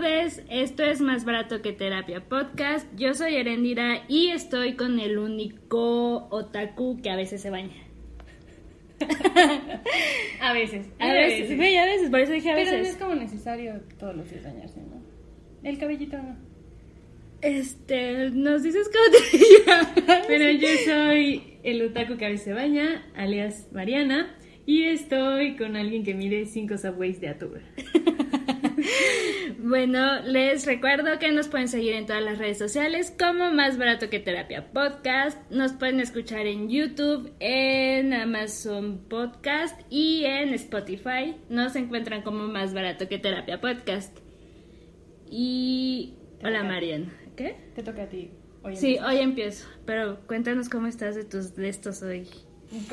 todos, esto es Más Barato que Terapia Podcast. Yo soy Erendira y estoy con el único otaku que a veces se baña. a veces. A veces, a veces, por eso dije a veces. Pero no es como necesario todos los días bañarse, ¿no? El cabellito no. Este, nos dices cómo te llamas. Pero yo soy el otaku que a veces se baña, alias Mariana, y estoy con alguien que mide 5 subways de altura. Bueno, les recuerdo que nos pueden seguir en todas las redes sociales como Más Barato que Terapia Podcast. Nos pueden escuchar en YouTube, en Amazon Podcast y en Spotify. Nos encuentran como Más Barato que Terapia Podcast. Y... Hola Marian. ¿Qué? Te toca a ti. Hoy sí, hoy empiezo. Pero cuéntanos cómo estás de tus de estos hoy.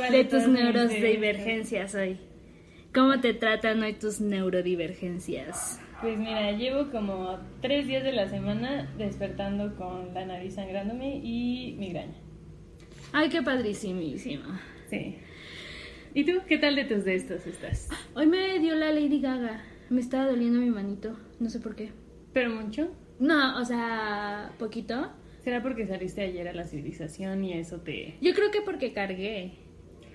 De tus neurodivergencias hoy. ¿Cómo te tratan hoy tus neurodivergencias? Pues mira, llevo como tres días de la semana despertando con la nariz sangrándome y migraña. Ay, qué padrísimísimo. Sí. ¿Y tú qué tal de tus de estos estás? Hoy me dio la Lady Gaga. Me estaba doliendo mi manito. No sé por qué. ¿Pero mucho? No, o sea, poquito. ¿Será porque saliste ayer a la civilización y eso te...? Yo creo que porque cargué.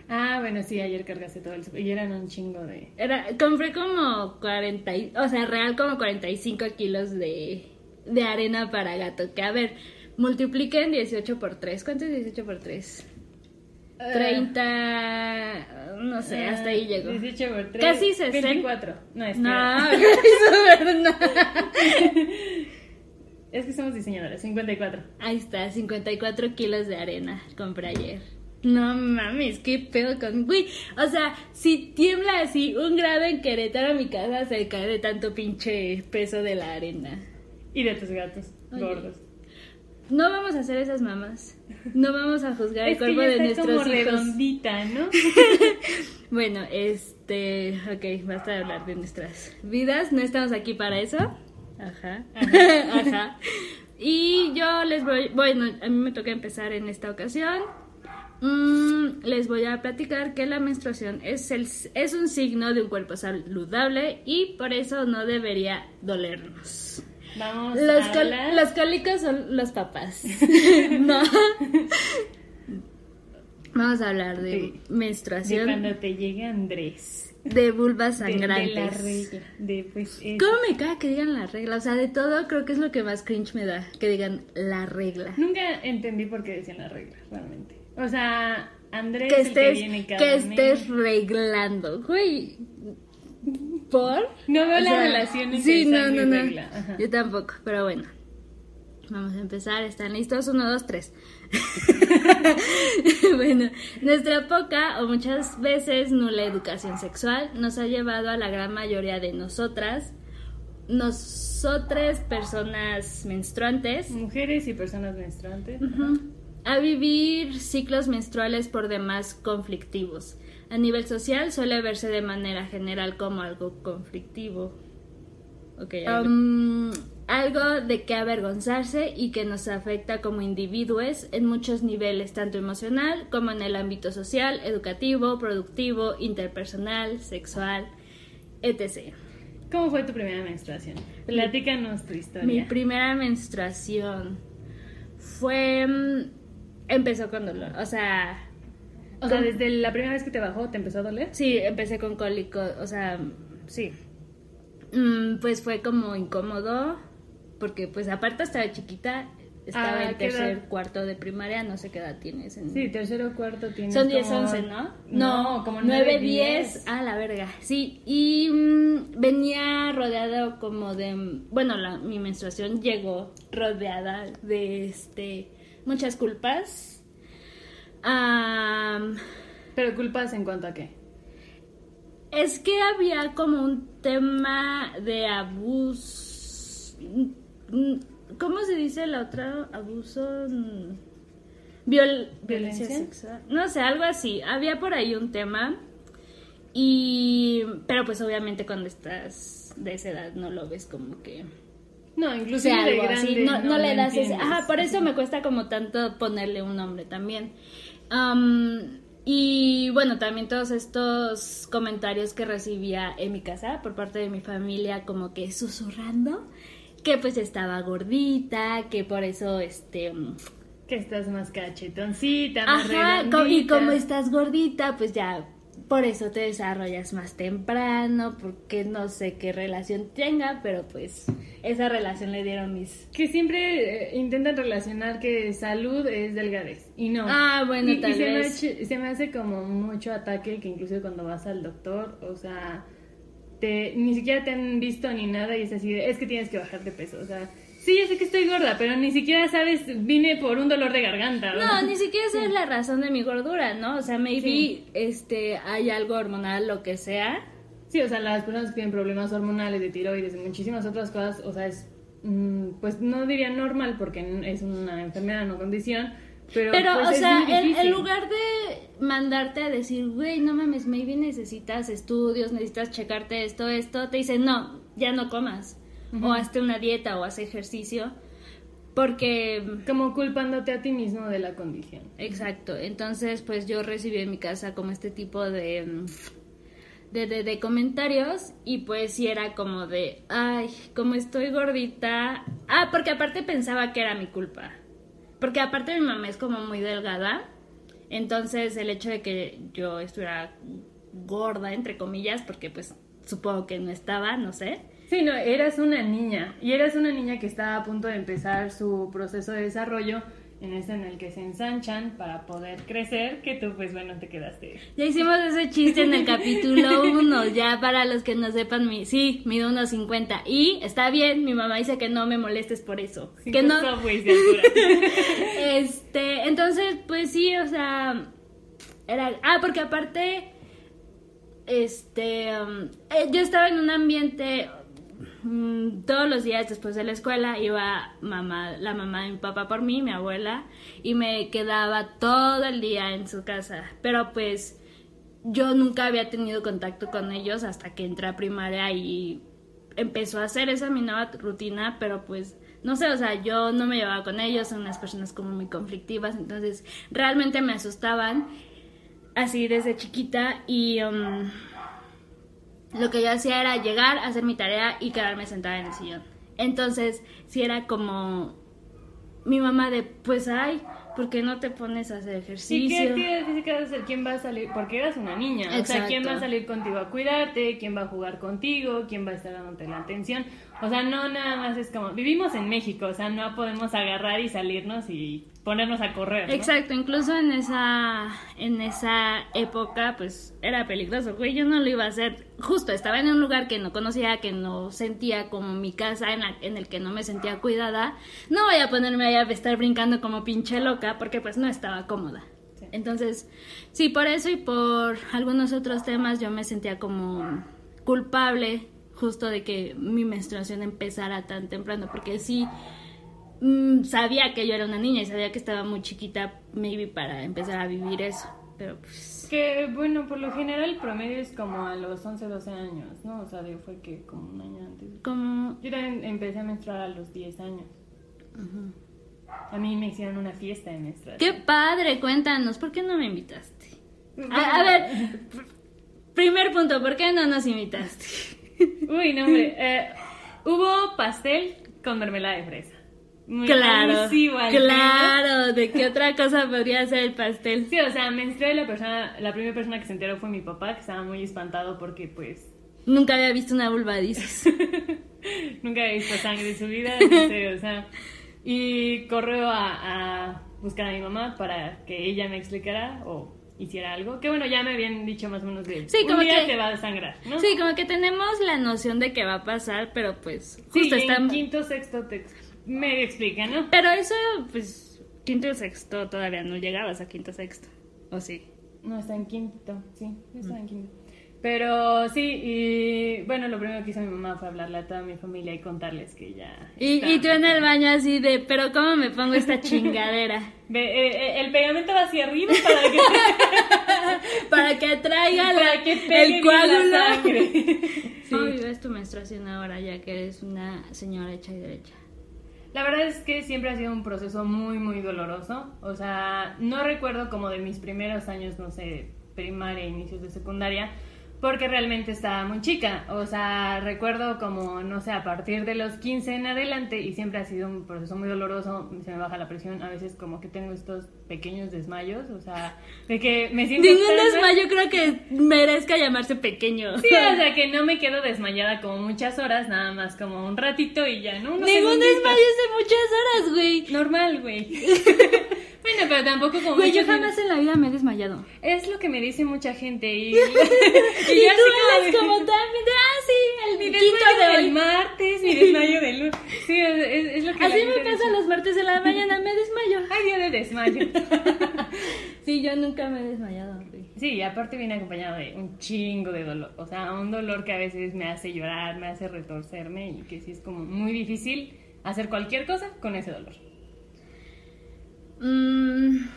Ah, bueno, sí, ayer cargaste todo el... Y eran un chingo de... Era, compré como 40, o sea, real como 45 kilos de, de arena para gato. Que a ver, multipliquen 18 por 3. ¿Cuánto es 18 por 3? 30, no sé, hasta ahí llegó. 18 por 3. Casi 60. 24. No, es no, verdad. Es que somos diseñadores, 54. Ahí está, 54 kilos de arena compré ayer. No mames, qué pedo con. Uy, o sea, si tiembla así un grado en Querétaro, mi casa se cae de tanto pinche peso de la arena. Y de tus gatos gordos. No vamos a hacer esas mamás. No vamos a juzgar el cuerpo de nuestros como hijos. redondita, ¿no? bueno, este. Ok, basta de hablar de nuestras vidas. No estamos aquí para eso. Ajá. Ajá. Ajá. Y yo les voy. Bueno, a mí me toca empezar en esta ocasión. Mm, les voy a platicar que la menstruación es, el, es un signo de un cuerpo saludable y por eso no debería dolernos. Vamos los, a hablar- los cólicos son los papás. no. Vamos a hablar de De- de menstruación, cuando te llega Andrés. de vulvas De, de sangrantes. la regla. De, pues, es- ¿Cómo me caga que digan la regla? O sea, de todo creo que es lo que más cringe me da, que digan la regla. Nunca entendí por qué decían la regla, realmente. O sea, Andrés Que el que estés, viene cada que mes. estés reglando, güey. ¿Por? No veo O la sea, relación entre Sí, no, no, no. regla. Yo tampoco, pero bueno. Vamos a empezar, ¿están listos? Uno, dos, tres. bueno, nuestra poca o muchas veces nula educación sexual nos ha llevado a la gran mayoría de nosotras, nosotras personas menstruantes, Mujeres y personas menstruantes. Ujú. A vivir ciclos menstruales por demás conflictivos. A nivel social suele verse de manera general como algo conflictivo. Ok, Um, algo de que avergonzarse y que nos afecta como individuos en muchos niveles, tanto emocional como en el ámbito social, educativo, productivo, interpersonal, sexual, etc. ¿Cómo fue tu primera menstruación? Platícanos tu historia. Mi primera menstruación fue... empezó con dolor, o sea... o sea, desde la primera vez que te bajó, ¿te empezó a doler? Sí, empecé con cólico, o sea, sí. Mm, pues fue como incómodo, porque pues aparte estaba chiquita, estaba Ah, en ¿qué tercer, edad? cuarto de primaria, no sé qué edad tienes. En... Sí, tercero cuarto tienes Son 10, como- 11, ¿no? No, como 9, 9, 10. 10. Ah, la verga. Sí, y mm, venía rodeado como de. Bueno, la, mi menstruación llegó rodeada de este muchas culpas. Am, Pero culpas en cuanto a qué? es que había como un tema de abuso. ¿Cómo se dice la otra? Abuso. mm, Viol- violencia ¿Violencia? sexual. No sé, algo así. Había por ahí un tema. Y. Pero pues obviamente cuando estás de esa edad no lo ves como que. No, O inclusive sea, de algo grande. así. No, no le das ese. Ajá, por eso me cuesta como tanto ponerle un nombre también. Am, Y bueno, también todos estos comentarios que recibía en mi casa por parte de mi familia, como que susurrando, que pues estaba gordita, que por eso este que estás más cachetoncita, más Ajá, y como estás gordita, pues ya por eso te desarrollas más temprano, porque no sé qué relación tenga, pero pues esa relación le dieron mis... Que siempre eh, intentan relacionar que salud es delgadez, y no. Ah, bueno, tal vez. Se me, se me hace como mucho ataque que incluso cuando vas al doctor, o sea, te, ni siquiera te han visto ni nada y es así, es que tienes que bajar de peso, o sea Sí, yo sé que estoy gorda, pero ni siquiera sabes, vine por un dolor de garganta. No, ni siquiera sabes la razón de mi gordura, ¿no? O sea, maybe este, hay algo hormonal, lo que sea. Sí, o sea, las personas que tienen problemas hormonales de tiroides y muchísimas otras cosas, o sea, es, mm, pues no diría normal porque es una enfermedad, no condición. Pero, pero pues, o sea, en, en, lugar de mandarte a decir, güey, no mames, maybe necesitas estudios, necesitas checarte esto, esto, te dicen, no, ya no comas o hazte una dieta o haz ejercicio. Porque... Como culpándote a ti mismo de la condición. Exacto. Entonces, pues yo recibí en mi casa como este tipo de... De, de, comentarios y pues sí era como de, ay, como estoy gordita. Ah, porque aparte pensaba que era mi culpa. Porque aparte mi mamá es como muy delgada. Entonces el hecho de que yo estuviera gorda, entre comillas, porque pues supongo que no estaba, no sé Sí, no, eras una niña y eras una niña que estaba a punto de empezar su proceso de desarrollo en ese en el que se ensanchan para poder crecer, que tú pues bueno te quedaste. Ya hicimos ese chiste en el capítulo 1, ya para los que no sepan, mi, sí, mido unos 50 y está bien, mi mamá dice que no me molestes por eso. que no... este, entonces pues sí, o sea, era... Ah, porque aparte, este, um, eh, yo estaba en un ambiente Mm, todos los días después de la escuela iba mamá, la mamá de mi papá por mí, mi abuela, y me quedaba todo el día en su casa. Pero pues yo nunca había tenido contacto con ellos hasta que entré a primaria y empezó a hacer esa mi nueva rutina, pero pues no sé, o sea, yo no me llevaba con ellos, son unas personas como muy conflictivas, entonces realmente me asustaban así desde chiquita y... Um, lo que yo hacía era llegar, hacer mi tarea y quedarme sentada en el sillón. Entonces, si era como mi mamá de, pues, ay, ¿por qué no te pones a hacer ejercicio? ¿Y qué que hacer? ¿Quién va a salir? Porque eras una niña. O sea, ¿quién va a salir contigo a cuidarte? ¿Quién va a jugar contigo? ¿Quién va a estar dándote la atención? O sea, no nada más es como, vivimos en México, o sea, no podemos agarrar y salirnos y ponernos a correr. Exacto, incluso en esa, en esa época, pues era peligroso, güey, yo no lo iba a hacer. Justo, estaba en un lugar que no conocía, que no sentía como mi casa, en, en el que no me sentía cuidada. No voy a ponerme ahí a estar brincando como pinche loca, porque pues no estaba cómoda. Entonces, sí, por eso y por algunos otros temas yo me sentía como culpable justo de que mi menstruación empezara tan temprano, porque sí Mm, sabía que yo era una niña y sabía que estaba muy chiquita, maybe para empezar a vivir eso. Pero pues. Que bueno, por lo general el promedio es como a los 11, 12 años, ¿no? O sea, fue que como un año antes. Como. Yo también empecé a menstruar a los 10 años. A mí me hicieron una fiesta de menstruación. ¡Qué padre! Cuéntanos, ¿por qué no me invitaste? A, ver, primer punto, ¿por qué no nos invitaste? Uy, no, hombre. Eh, hubo pastel con mermelada de fresa claro, claro, ¿de qué otra cosa podría ser el pastel? Sí, o sea, me entré la persona, la primera persona que se enteró fue mi papá, que estaba muy espantado porque pues... Nunca había visto una vulva, dices. Nunca había visto sangre en su vida, en serio, o sea... Y corrió a, buscar a mi mamá para que ella me explicara o hiciera algo. Que bueno, ya me habían dicho más o menos de sí, como día que, te va a desangrar, ¿no? Sí, como que tenemos la noción de que va a pasar, pero pues justo sí, está... en quinto, sexto, texto me explica, ¿no? Pero eso, pues, quinto y sexto todavía no llegabas a quinto sexto, ¿o sí? No, está en quinto, sí, está en quinto. Pero sí, y bueno, lo primero que hizo mi mamá fue hablarle a toda mi familia y contarles que ya. Y, y tú en el baño así de, pero ¿cómo me pongo esta chingadera? Eh, eh, el pegamento va hacia arriba para que. para que traiga para que el coágulo. La sangre. ¿Cómo vives tu menstruación ahora ya que eres una señora hecha y derecha? La verdad es que siempre ha sido un proceso muy, muy doloroso. O sea, no recuerdo como de mis primeros años, no sé, primaria, inicios de secundaria, porque realmente estaba muy chica. O sea, recuerdo como, no sé, a partir de los 15 en adelante, y siempre ha sido un proceso muy doloroso, se me baja la presión, a veces como que tengo estos pequeños desmayos, o sea, de que me siento... Ningún desmayo creo que merezca llamarse pequeño. Sí, o sea, que no me quedo desmayada como muchas horas, nada más como un ratito y ya, ¿no? Ningún desmayo es de muchas horas, güey. Normal, güey. Bueno, pero tampoco como. Güey, yo jamás en la vida me he desmayado. Es lo que me dice mucha gente. Y, y, y, y tú eres como también de, ah, sí, el mi desmayo del martes, mi desmayo del lunes. Sí, es, es, lo que Así me pasa los martes en la mañana, me desmayo. Ay, día de desmayo. sí, yo nunca me he desmayado. Sí, y aparte viene acompañado de un chingo de dolor. O sea, un dolor que a veces me hace llorar, me hace retorcerme y que sí es como muy difícil hacer cualquier cosa con ese dolor. Mm,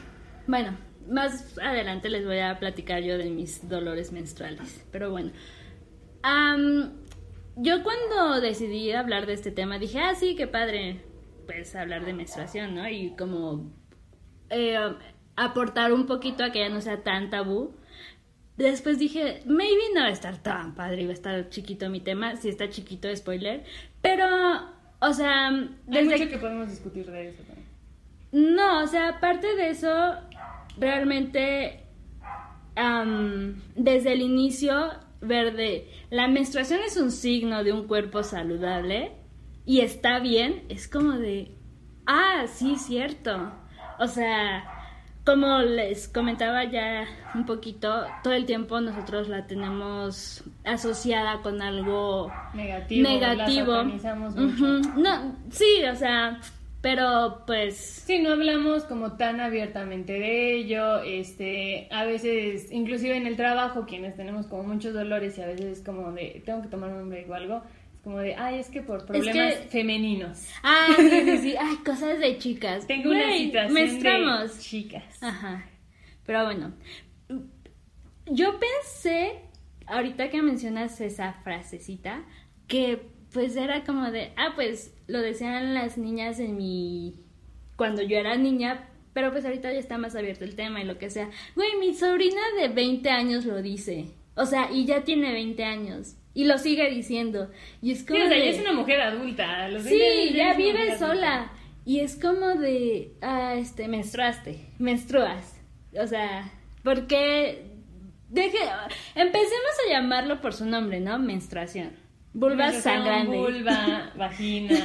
bueno, más adelante les voy a platicar yo de mis dolores menstruales. Pero bueno, yo cuando decidí hablar de este tema dije, ah, sí, qué padre, pues hablar de menstruación, ¿no? Y como eh, aportar un poquito a que ya no sea tan tabú. Después dije, maybe no va a estar tan padre, va a estar chiquito mi tema, si está chiquito, spoiler. Pero, o sea, desde... Hay mucho que podemos discutir de eso. No, o sea, aparte de eso, realmente desde el inicio, verde, la menstruación es un signo de un cuerpo saludable y está bien, es como de, ah, sí, cierto. O sea, como les comentaba ya un poquito, todo el tiempo nosotros la tenemos asociada con algo negativo. negativo. No, sí, o sea, pero pues sí no hablamos como tan abiertamente de ello este a veces inclusive en el trabajo quienes tenemos como muchos dolores y a veces como de tengo que tomar un break o algo es como de ay es que por problemas femeninos ah sí sí sí ay cosas de chicas. Tengo una situación de chicas. Ajá. Pero bueno yo pensé ahorita que mencionas esa frasecita que pues era como de, ah, pues lo decían las niñas en mi... cuando yo era niña, pero pues ahorita ya está más abierto el tema y lo que sea. Güey, mi sobrina de 20 años lo dice. O sea, y ya tiene 20 años. Y lo sigue diciendo. Y es como. Sí, o sea, ya es una mujer adulta. Los sí, ya vive sola. Y es como de. Ah, este, menstruaste. Menstruas. O sea, porque. Deje. Empecemos a llamarlo por su nombre, ¿no? Menstruación. Vulva sangrante. Vulva, vagina.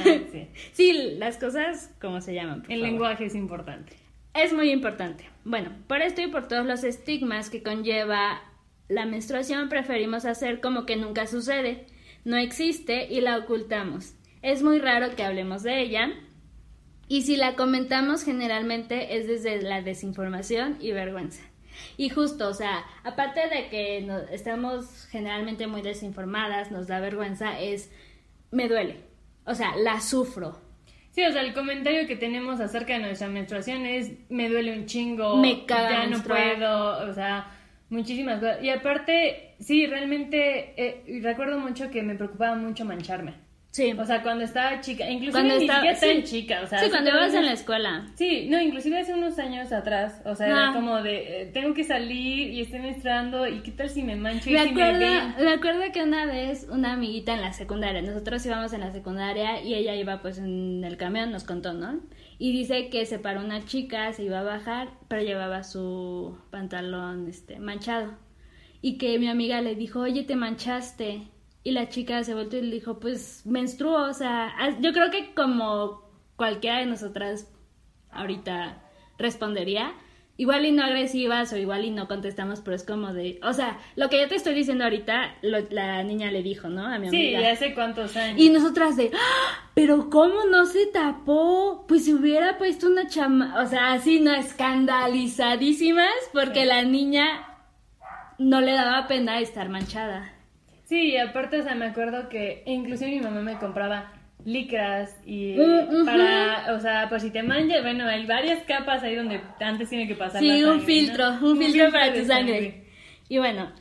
Sí. las cosas como se llaman. El lenguaje es importante. Es muy importante. Bueno, por esto y por todos los estigmas que conlleva la menstruación, preferimos hacer como que nunca sucede. No existe y la ocultamos. Es muy raro que hablemos de ella. Y si la comentamos generalmente es desde la desinformación y vergüenza. Y justo, o sea, aparte de que no, estamos generalmente muy desinformadas, nos da vergüenza, es, me duele. O sea, la sufro. Sí, o sea, el comentario que tenemos acerca de nuestra menstruación es, me duele un chingo, me caga ya no puedo, o sea, muchísimas cosas. Y aparte, sí, realmente, eh, recuerdo mucho que me preocupaba mucho mancharme. Sí. O sea, cuando estaba chica, inclusive cuando ni estaba, tan chica, o sea. Sí, cuando ibas en la escuela. Sí, no, inclusive hace unos años atrás, o sea, era como de, eh, tengo que salir y estoy menstruando y qué tal si me mancho y me si acuerdo, me Me acuerdo que una vez una amiguita en la secundaria, nosotros íbamos en la secundaria y ella iba pues en el camión, nos contó, ¿no? Y dice que se paró una chica, se iba a bajar, pero llevaba su pantalón, este, manchado. Y que mi amiga le dijo, oye, te manchaste y la chica se volvió y le dijo, pues menstruó, o sea, yo creo que como cualquiera de nosotras ahorita respondería, igual y no agresivas o igual y no contestamos, pero es como de, o sea, lo que yo te estoy diciendo ahorita, la niña le dijo, ¿no? A mi amiga. Sí, hace cuántos años. Y nosotras de, ¡Ah! pero ¿cómo no se tapó? Pues si hubiera puesto una chama, o sea, así, no, escandalizadísimas, porque la niña no le daba pena estar manchada. Sí, aparte, o sea, me acuerdo que inclusive mi mamá me compraba licras y mm, para, o sea, por si te manches, bueno, hay varias capas ahí donde antes tiene que pasar Sí, un filtro, un, filtro, para tu sangre. Y bueno,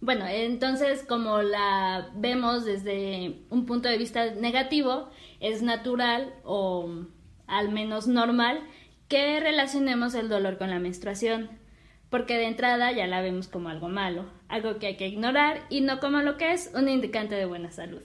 bueno, entonces como la vemos desde un punto de vista negativo, es natural o al menos normal que relacionemos el dolor con la menstruación, porque de entrada ya la vemos como algo malo, algo que hay que ignorar y no como lo que es un indicante de buena salud.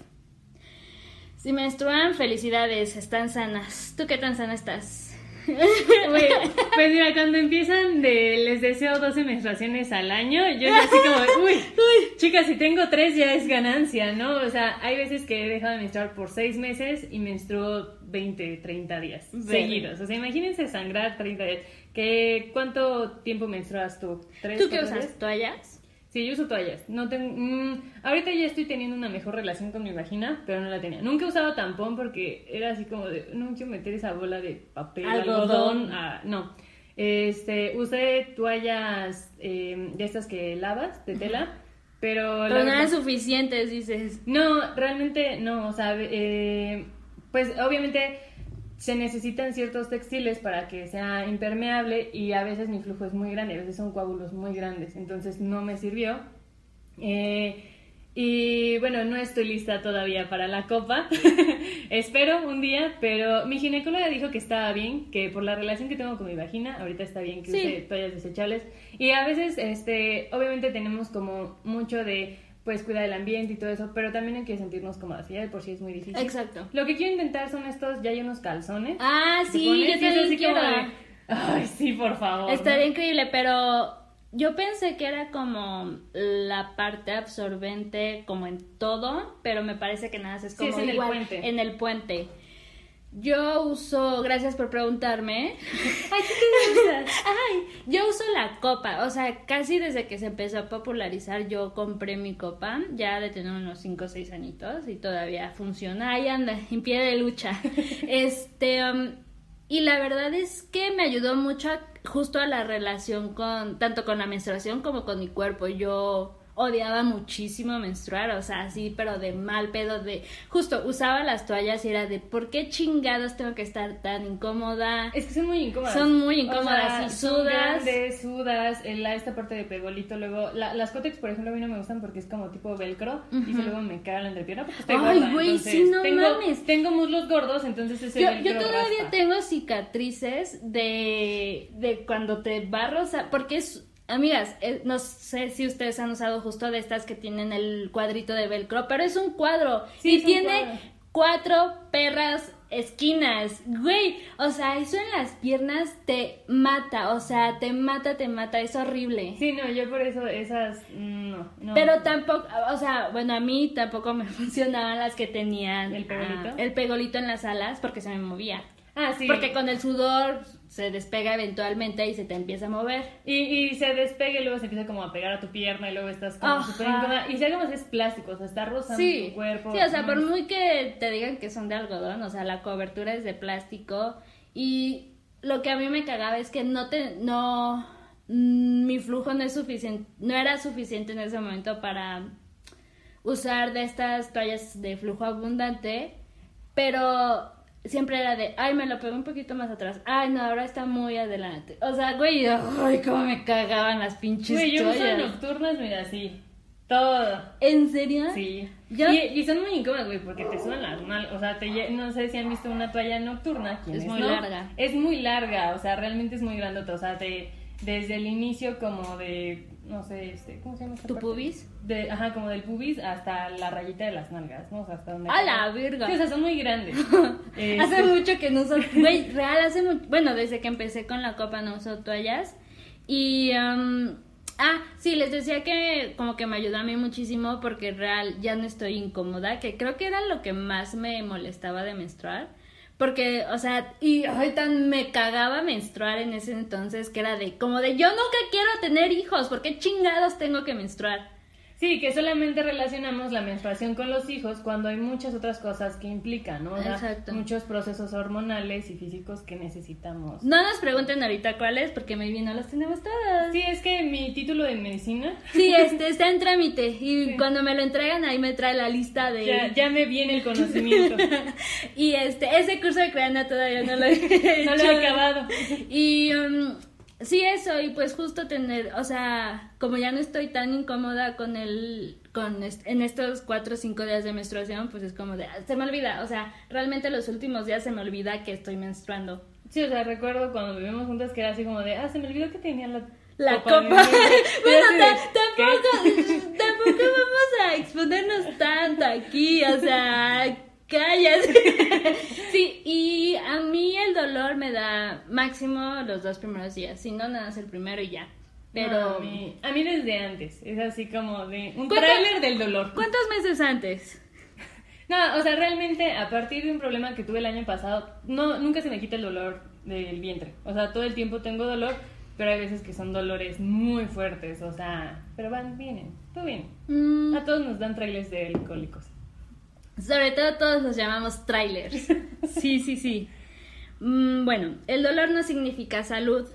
Si menstruan, felicidades, están sanas. ¿Tú qué tan sana estás? Pues mira, cuando empiezan de les deseo 12 menstruaciones al año, yo así como, uy, uy, chicas, si tengo tres ya es ganancia, ¿no? O sea, hay veces que he dejado de menstruar por seis meses y menstruo 20, 30 días seguidos. O sea, imagínense sangrar 30 días. ¿Qué, ¿Cuánto tiempo menstruas tú? ¿Tú qué usas? ¿Toallas? Sí, yo uso toallas. No tengo, mm, ahorita ya estoy teniendo una mejor relación con mi vagina, pero no la tenía. Nunca he usado tampón porque era así como de, no quiero meter esa bola de papel, algodón. no. Este, usé toallas eh, de estas que lavas, de tela, pero... Pero no eran suficientes, dices. No, realmente no, o sea, eh, pues obviamente se necesitan ciertos textiles para que sea impermeable y a veces mi flujo es muy grande, a veces son coágulos muy grandes, entonces no me sirvió. Eh, y bueno, no estoy lista todavía para la copa. Espero un día, pero mi ginecóloga dijo que estaba bien, que por la relación que tengo con mi vagina, ahorita está bien que use toallas desechables. Y a veces, este, obviamente tenemos como mucho de pues cuidar el ambiente y todo eso, pero también hay que sentirnos cómodas, ya de por sí es muy difícil. Exacto. Lo que quiero intentar son estos, ya hay unos calzones. Ah, sí, yo también quiero. Ay, sí, por favor. Estaría increíble, pero yo pensé que era como la parte absorbente como en todo, pero me parece que nada, es como en el puente. En el puente. Yo uso, gracias por preguntarme. Ay, ¿qué usas? Ay, yo uso la copa, o sea, casi desde que se empezó a popularizar yo compré mi copa, ya de tener unos 5 o 6 añitos y todavía funciona, ahí anda, en pie de lucha. este, um, y la verdad es que me ayudó mucho justo a la relación con, tanto con la menstruación como con mi cuerpo. Yo odiaba muchísimo menstruar, o sea, así, pero de mal pedo, de justo usaba las toallas y era de ¿por qué chingados tengo que estar tan incómoda? Es que son muy incómodas. Son muy incómodas y sudas. sudas, la, esta parte de pegolito, luego las cótex, por ejemplo, a mí no me gustan porque es como tipo velcro y luego me caga la entrepierna porque estoy Ay, güey, sí, no tengo, mames. Tengo muslos gordos, entonces ese yo, Yo todavía tengo cicatrices de, de cuando te barros, porque es Amigas, eh, no sé si ustedes han usado justo de estas que tienen el cuadrito de velcro, pero es un cuadro y tiene cuatro perras esquinas, güey, o sea, eso en las piernas te mata, o sea, te mata, te mata, es horrible. Sí, no, yo por eso esas, no, no. Pero tampoco, o sea, bueno, a mí tampoco me funcionaban las que tenían el pegolito, ah, el pegolito en las alas porque se me movía. Ah, sí. Porque con el sudor se despega eventualmente y se te empieza a mover. Y, y se despega y luego se empieza como a pegar a tu pierna y luego estás como súper incómoda. Y si algo más es plástico, o sea, está rozando tu cuerpo. Sí, o sea, por muy que te digan que son de algodón, o sea, la cobertura es de plástico. Y lo que a mí me cagaba es que no te, no, mm, mi flujo no es suficiente, no era suficiente en ese momento para usar de estas toallas de flujo abundante, pero siempre era de, ay, me lo pegó un poquito más atrás. Ay, no, ahora está muy adelante. O sea, güey, ay, cómo me cagaban las pinches Güey, yo uso nocturnas, mira, así. Todo. ¿En serio? Sí. Y, son muy incómodas, güey, porque te suenan las mal. O sea, te, no sé si han visto una toalla nocturna. Es muy larga. Es muy larga, o sea, realmente es muy grandota. O sea, te, desde el inicio como de no sé, este, ¿cómo se llama? ¿Tu pubis? De, ajá, como del pubis hasta la rayita de las nalgas, ¿no? O sea, hasta donde... ¡A la verga! Sí, o sea, son muy grandes. Hace este, mucho que no uso... Güey, real, hace mucho... Bueno, desde que empecé con la copa no uso toallas. Y... ah, sí, les decía que como que me ayudó a mí muchísimo porque real ya no estoy incómoda, que creo que era lo que más me molestaba de menstruar porque, o sea, y ay, tan me cagaba menstruar en ese entonces que era de, como de, yo nunca quiero tener hijos, ¿por qué chingados tengo que menstruar? Sí, que solamente relacionamos la menstruación con los hijos cuando hay muchas otras cosas que implican, ¿no? Exacto. Muchos procesos hormonales y físicos que necesitamos. No nos pregunten ahorita cuáles, porque maybe no los tenemos todas. Sí, es que mi título de medicina. Sí, este está en trámite. Y cuando me lo entregan, ahí me trae la lista de. Ya, ya me viene el conocimiento. y este, ese curso de creana todavía no lo he, no lo he acabado. Y. Um, sí, eso, y pues justo tener, o sea, como ya no estoy tan incómoda con el, con, en estos cuatro o cinco días de menstruación, pues es como de, ah, se me olvida, o sea, realmente los últimos días se me olvida que estoy menstruando. Sí, o sea, recuerdo cuando vivimos juntas que era así como de, ah, se me olvidó que tenía la la copa. bueno, tampoco, tampoco vamos a exponernos tanto aquí, o sea, callas. sí, y a mí el dolor me da máximo los dos primeros días, si no, nada más el primero y ya. Pero a, mí, a mí desde antes, es así como de un trailer del dolor. ¿Cuántos meses antes? No, o sea, realmente a partir de un problema que tuve el año pasado, no nunca se me quita el dolor del vientre. O sea, todo el tiempo tengo dolor, pero hay veces que son dolores muy fuertes, o sea, pero van, vienen, todo bien. Mm. A todos nos dan trailers de alcohólicos. Sobre todo todos los llamamos trailers. Sí, sí, sí. Mm, bueno, el dolor no significa salud.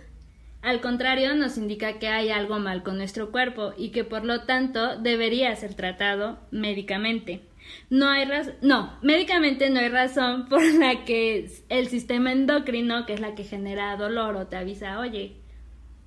Al contrario, nos indica que hay algo mal con nuestro cuerpo y que por lo tanto debería ser tratado médicamente. No hay no, médicamente no hay razón por la que el sistema endocrino, que es la que genera dolor o te avisa, oye,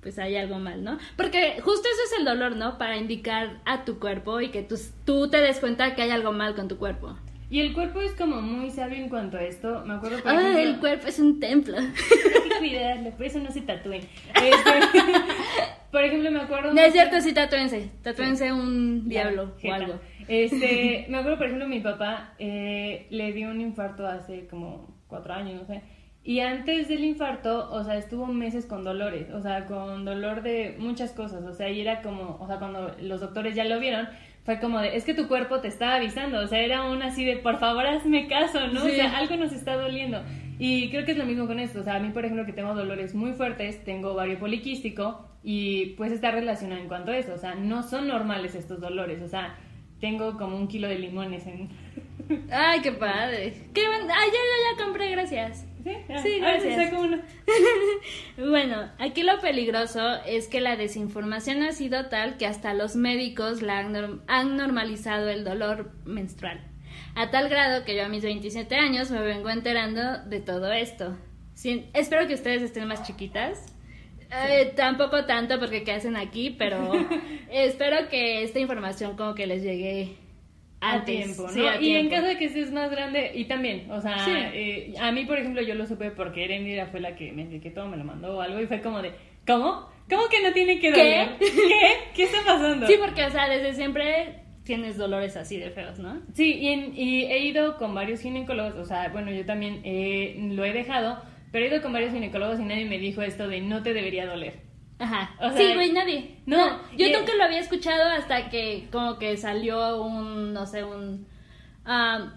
pues hay algo mal, ¿no? Porque justo eso es el dolor, ¿no? Para indicar a tu cuerpo y que tú, tú te des cuenta que hay algo mal con tu cuerpo. Y el cuerpo es como muy sabio en cuanto a esto. Me acuerdo por Ah, el cuerpo es un templo. Hay que cuidarlo, por eso no se tatúen. Este, por ejemplo, me acuerdo... No es cierto, sí tatúense. Tatúense un diablo o algo. Este, me acuerdo, por ejemplo, mi papá eh, le dio un infarto hace como cuatro años, no sé. Y antes del infarto, o sea, estuvo meses con dolores, o sea, con dolor de muchas cosas, o sea, y era como, o sea, cuando los doctores ya lo vieron, fue como de, es que tu cuerpo te está avisando, o sea, era un así de, por favor, hazme caso, ¿no? O sea, algo nos está doliendo. Y creo que es lo mismo con esto, o sea, a mí, por ejemplo, que tengo dolores muy fuertes, tengo ovario poliquístico y pues está relacionado en cuanto a eso, o sea, no son normales estos dolores, o sea, tengo como un kilo de limones en... Ay, qué padre. Qué bueno. Ay, ya, ya, ya compré, gracias. Sí, sí gracias. bueno, aquí lo peligroso es que la desinformación ha sido tal que hasta los médicos la han, normalizado el dolor menstrual. A tal grado que yo a mis 27 años me vengo enterando de todo esto. espero que ustedes estén más chiquitas. Eh, tampoco tanto porque qué hacen aquí, pero espero que esta información como que les llegue a tiempo, ¿no? y en caso de que estés más grande, y también, o sea, eh, a mí, por ejemplo, yo lo supe porque Erendira fue la que me todo me lo mandó o algo, y fue como de, ¿cómo? ¿Cómo que no tiene que doler? ¿Qué? ¿Qué? ¿Qué está pasando? Sí, porque, o sea, desde siempre tienes dolores así de feos, ¿no? Sí, y, he ido con varios ginecólogos, o sea, bueno, yo también lo he dejado, pero he ido con varios ginecólogos y nadie me dijo esto de no te debería doler. Ajá. sí, güey, nadie. No, yo nunca lo había escuchado hasta que como que salió un, no sé, un,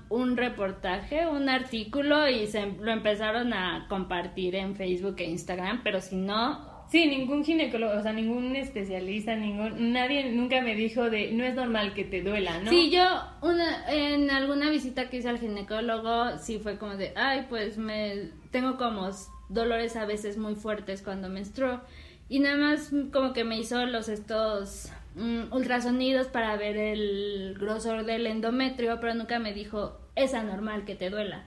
un reportaje, un artículo y se lo empezaron a compartir en Facebook e Instagram, pero si no... Sí, ningún ginecólogo, o sea, ningún especialista, ningún, nadie nunca me dijo de, no es normal que te duela, ¿no? Sí, yo una, en alguna visita que hice al ginecólogo, sí fue como de, ay, pues me, tengo como dolores a veces muy fuertes cuando menstruo y nada más como que me hizo los estos mm, ultrasonidos para ver el grosor del endometrio, pero nunca me dijo, es anormal que te duela.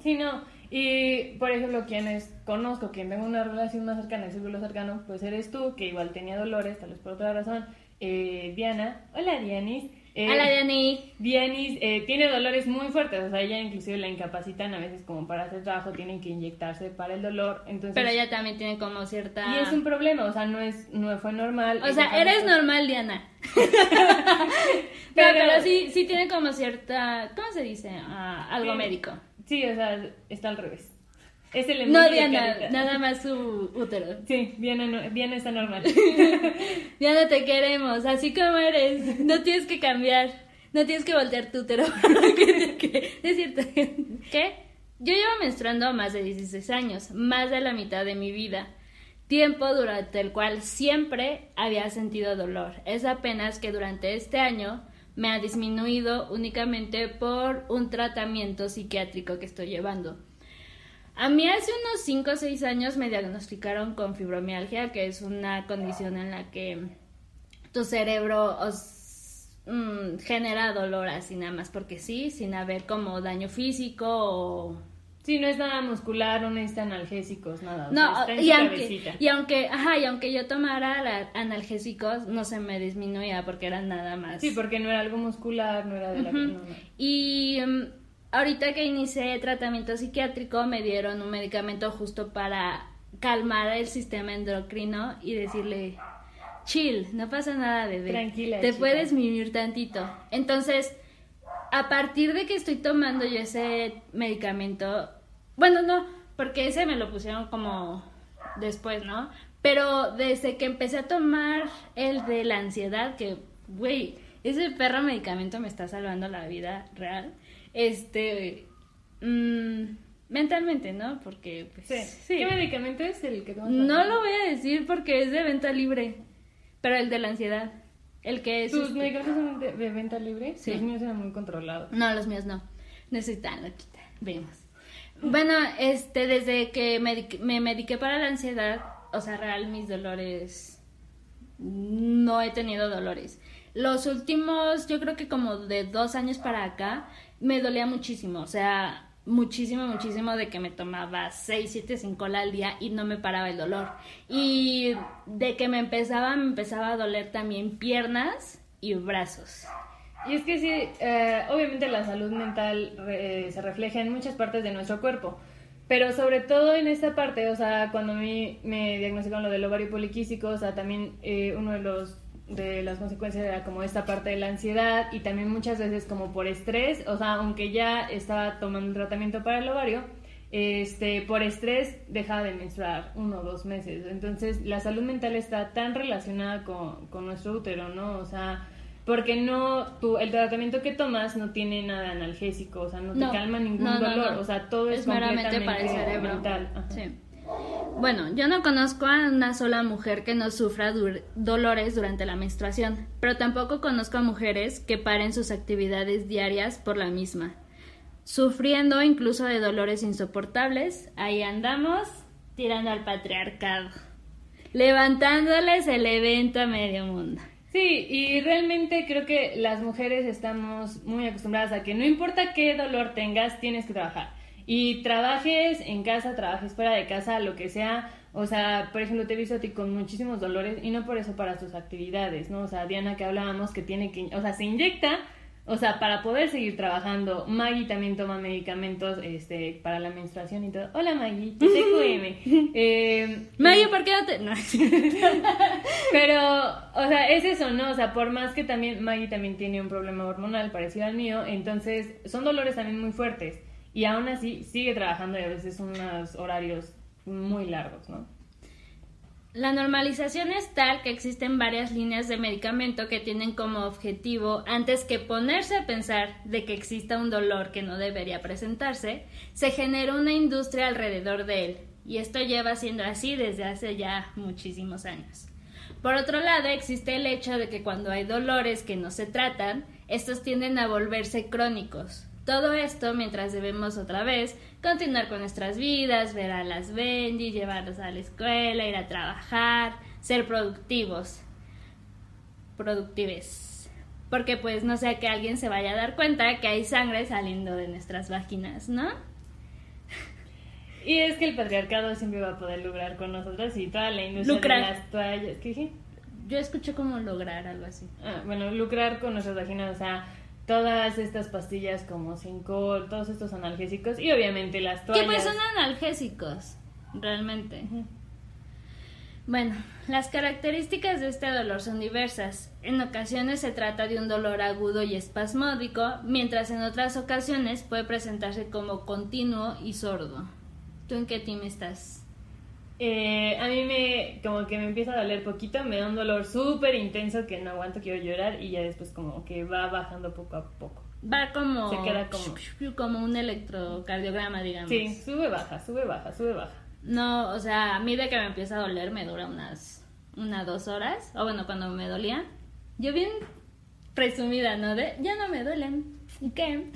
Sí, no. Y, por ejemplo, quienes conozco, quien tengo una relación más cercana, el círculo cercano, pues eres tú, que igual tenía dolores, tal vez por otra razón. Eh, Diana, hola Dianis, eh, Hola, Diani. Dianis eh, tiene dolores muy fuertes, o sea, ella inclusive la incapacitan a veces como para hacer trabajo, tienen que inyectarse para el dolor, entonces... Pero ella también tiene como cierta... Y es un problema, o sea, no es no fue normal. O sea, eres normal, Diana. pero, sí, sí tiene como cierta... ¿Cómo se dice? Ah, algo médico. Sí, o sea, está al revés. Es el No, Diana, nada más su útero. Sí, Diana, Diana está normal. Diana, te queremos, así como eres. No tienes que cambiar. No tienes que voltear tu útero. es cierto. ¿Qué? Yo llevo menstruando más de 16 años, más de la mitad de mi vida. Tiempo durante el cual siempre había sentido dolor. Es apenas que durante este año me ha disminuido únicamente por un tratamiento psiquiátrico que estoy llevando. A mí hace unos 5 o 6 años me diagnosticaron con fibromialgia, que es una condición en la que tu cerebro mm, genera dolor así nada más porque sí, sin haber como daño físico o Sí, no es nada muscular, no necesita analgésicos, nada. No, y, aunque, y aunque, ajá, y aunque yo tomara analgésicos, no se me disminuía porque era nada más. Sí, porque no era algo muscular, no era de la uh Y um, ahorita que inicié tratamiento psiquiátrico, me dieron un medicamento justo para calmar el sistema endocrino y decirle, chill, no pasa nada, bebé. Tranquila. Te puedes mimir tantito. Entonces, a partir de que estoy tomando yo ese medicamento, bueno, no, porque ese me lo pusieron como después, ¿no? Pero desde que empecé a tomar el de la ansiedad, que, güey, ese perro medicamento me está salvando la vida real, este, mmm, mentalmente, ¿no? Porque, pues, sí. ¿Qué medicamento es el que tomas? No lo voy a decir porque es de venta libre, pero el de la ansiedad. El que ¿Tus medicamentos son de, venta libre? Sí. Los míos eran muy controlados. No, los míos no. Necesitan quita. Vemos. Bueno, este, desde que me, me mediqué para la ansiedad, o sea, real, mis dolores. No he tenido dolores. Los últimos, yo creo que como de dos años para acá, me dolía muchísimo. O sea, muchísimo, muchísimo de que me tomaba 6, 7, 5 al día y no me paraba el dolor. Y de que me empezaba, me empezaba a doler también piernas y brazos. Y es que sí, eh, obviamente la salud mental se refleja en muchas partes de nuestro cuerpo, pero sobre todo en esta parte, o sea, cuando me, me diagnosticaron lo del ovario poliquístico, o sea, también eh, uno de los de las consecuencias era como esta parte de la ansiedad y también muchas veces como por estrés, o sea, aunque ya estaba tomando el tratamiento para el ovario, este, por estrés deja de menstruar uno o dos meses. Entonces, la salud mental está tan relacionada con, con nuestro útero, ¿no? O sea, porque no, tú, el tratamiento que tomas no tiene nada analgésico, o sea, no te calma ningún dolor, o sea, todo es, completamente para el cerebro. mental. Sí. Bueno, yo no conozco a una sola mujer que no sufra dolores durante la menstruación, pero tampoco conozco a mujeres que paren sus actividades diarias por la misma. Sufriendo incluso de dolores insoportables, ahí andamos tirando al patriarcado, levantándoles el evento a medio mundo. Sí, y realmente creo que las mujeres estamos muy acostumbradas a que no importa qué dolor tengas, tienes que trabajar y trabajes en casa, trabajes fuera de casa, lo que sea. O sea, por ejemplo, te he visto a ti con muchísimos dolores y no por eso para tus actividades, ¿no? O sea, Diana que hablábamos que tiene que, o sea, se inyecta, o sea, para poder seguir trabajando. Maggie también toma medicamentos este, para la menstruación y todo. Hola Maggie, TQM. eh, Maggie, ¿por qué no te...? No. Pero, o sea, es eso, ¿no? O sea, por más que también Maggie también tiene un problema hormonal parecido al mío, entonces son dolores también muy fuertes y aún así sigue trabajando y a veces unos horarios muy largos, ¿no? La normalización es tal que existen varias líneas de medicamento que tienen como objetivo, antes que ponerse a pensar de que exista un dolor que no debería presentarse, se genera una industria alrededor de él, y esto lleva siendo así desde hace ya muchísimos años. Por otro lado, existe el hecho de que cuando hay dolores que no se tratan, estos tienden a volverse crónicos, todo esto mientras debemos otra vez continuar con nuestras vidas, ver a las Bendy, llevarlos a la escuela, ir a trabajar, ser productivos. Productives. Porque pues no sea que alguien se vaya a dar cuenta que hay sangre saliendo de nuestras vaginas, ¿no? Y es que el patriarcado siempre va a poder lograr con nosotros y toda la industria de las toallas. ¿Qué dije? Yo escucho como lograr algo así. Ah, bueno, lucrar con nuestras vaginas, o sea, todas estas pastillas como Sincol, todos estos analgésicos y obviamente las toallas. ¿Qué pues son analgésicos? Realmente. Bueno, las características de este dolor son diversas. En ocasiones se trata de un dolor agudo y espasmódico, mientras en otras ocasiones puede presentarse como continuo y sordo. ¿Tú en qué team estás? Eh, a mí me, como que me empieza a doler poquito, me da un dolor súper intenso que no aguanto, quiero llorar y ya después como que va bajando poco a poco. Va como... Se queda como... Como un electrocardiograma, digamos. Sí, sube, baja, sube, baja, sube, baja. No, o sea, a mí de que me empieza a doler me dura unas, unas dos horas, o bueno, cuando me dolía. Yo bien presumida, ¿no? De, ya no me duelen. ¿Y qué?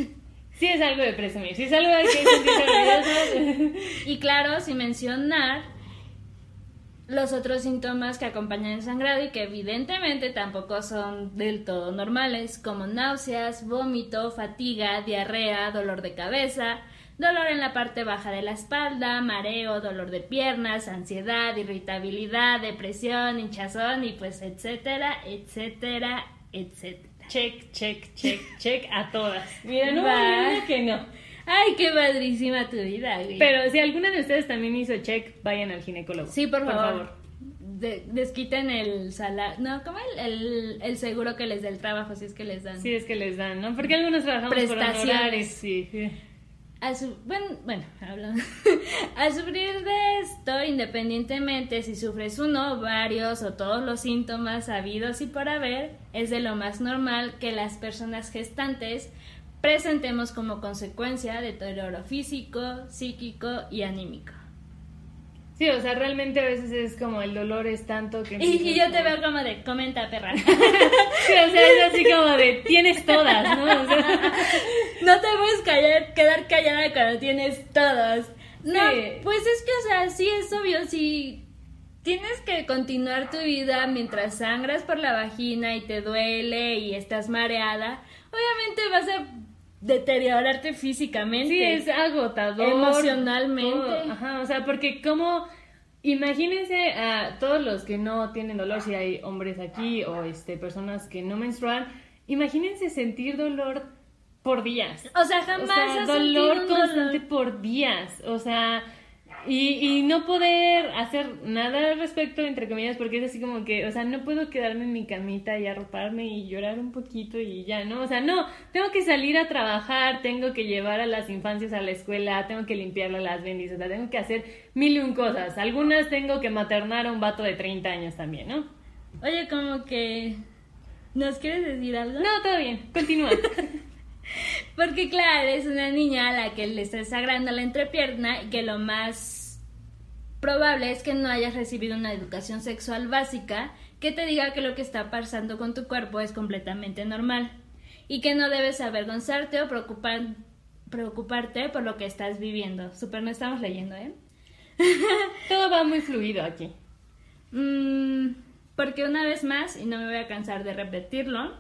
Sí es algo de presumir, sí es algo de que Y claro, sin mencionar los otros síntomas que acompañan el sangrado y que evidentemente tampoco son del todo normales, como náuseas, vómito, fatiga, diarrea, dolor de cabeza, dolor en la parte baja de la espalda, mareo, dolor de piernas, ansiedad, irritabilidad, depresión, hinchazón y pues etcétera, etcétera, etcétera. Check, check, check, check a todas. Mira, no, que no. Ay, qué padrísima tu vida, güey. Pero si alguna de ustedes también hizo check, vayan al ginecólogo. Sí, por, favor. desquiten el salario. No, como el, el, seguro que les dé el trabajo, si es que les dan. Sí, es que les dan, ¿no? Porque algunos trabajamos Prestaciones. Por sí. sí. Bueno, bueno, hablando. al sufrir de esto, independientemente si sufres uno, varios o todos los síntomas habidos y por haber, es de lo más normal que las personas gestantes presentemos como consecuencia deterioro físico, psíquico y anímico. Sí, o sea, realmente a veces es como el dolor es tanto que... Y, yo te veo como de, comenta, perra. sí, o sea, es así como de, tienes todas, ¿no? O sea... no te puedes callar, quedar callada cuando tienes todas. No, pues es que, o sea, sí es obvio, si tienes que continuar tu vida mientras sangras por la vagina y te duele y estás mareada, obviamente vas a deteriorarte físicamente. Sí, es agotador. Emocionalmente. Ajá, o sea, porque como... Imagínense a todos los que no tienen dolor, si hay hombres aquí o este, personas que no menstruan, imagínense sentir dolor por días. O sea, jamás. dolor constante por días. O sea, y, y no poder hacer nada al respecto, entre comillas, porque es así como que, o sea, no puedo quedarme en mi camita y arroparme y llorar un poquito y ya, ¿no? O sea, no, tengo que salir a trabajar, tengo que llevar a las infancias a la escuela, tengo que limpiarle las bendis, o sea, tengo que hacer mil y un cosas. Algunas tengo que maternar a un vato de 30 años también, ¿no? Oye, como que... ¿Nos quieres decir algo? No, todo bien, continúa. Porque claro, es una niña a la que le está sagrando la entrepierna y que lo más probable es que no hayas recibido una educación sexual básica que te diga que lo que está pasando con tu cuerpo es completamente normal y que no debes avergonzarte o preocupar, preocuparte por lo que estás viviendo. Super, no estamos leyendo, ¿eh? Todo va muy fluido aquí. Mm, porque una vez más, y no me voy a cansar de repetirlo,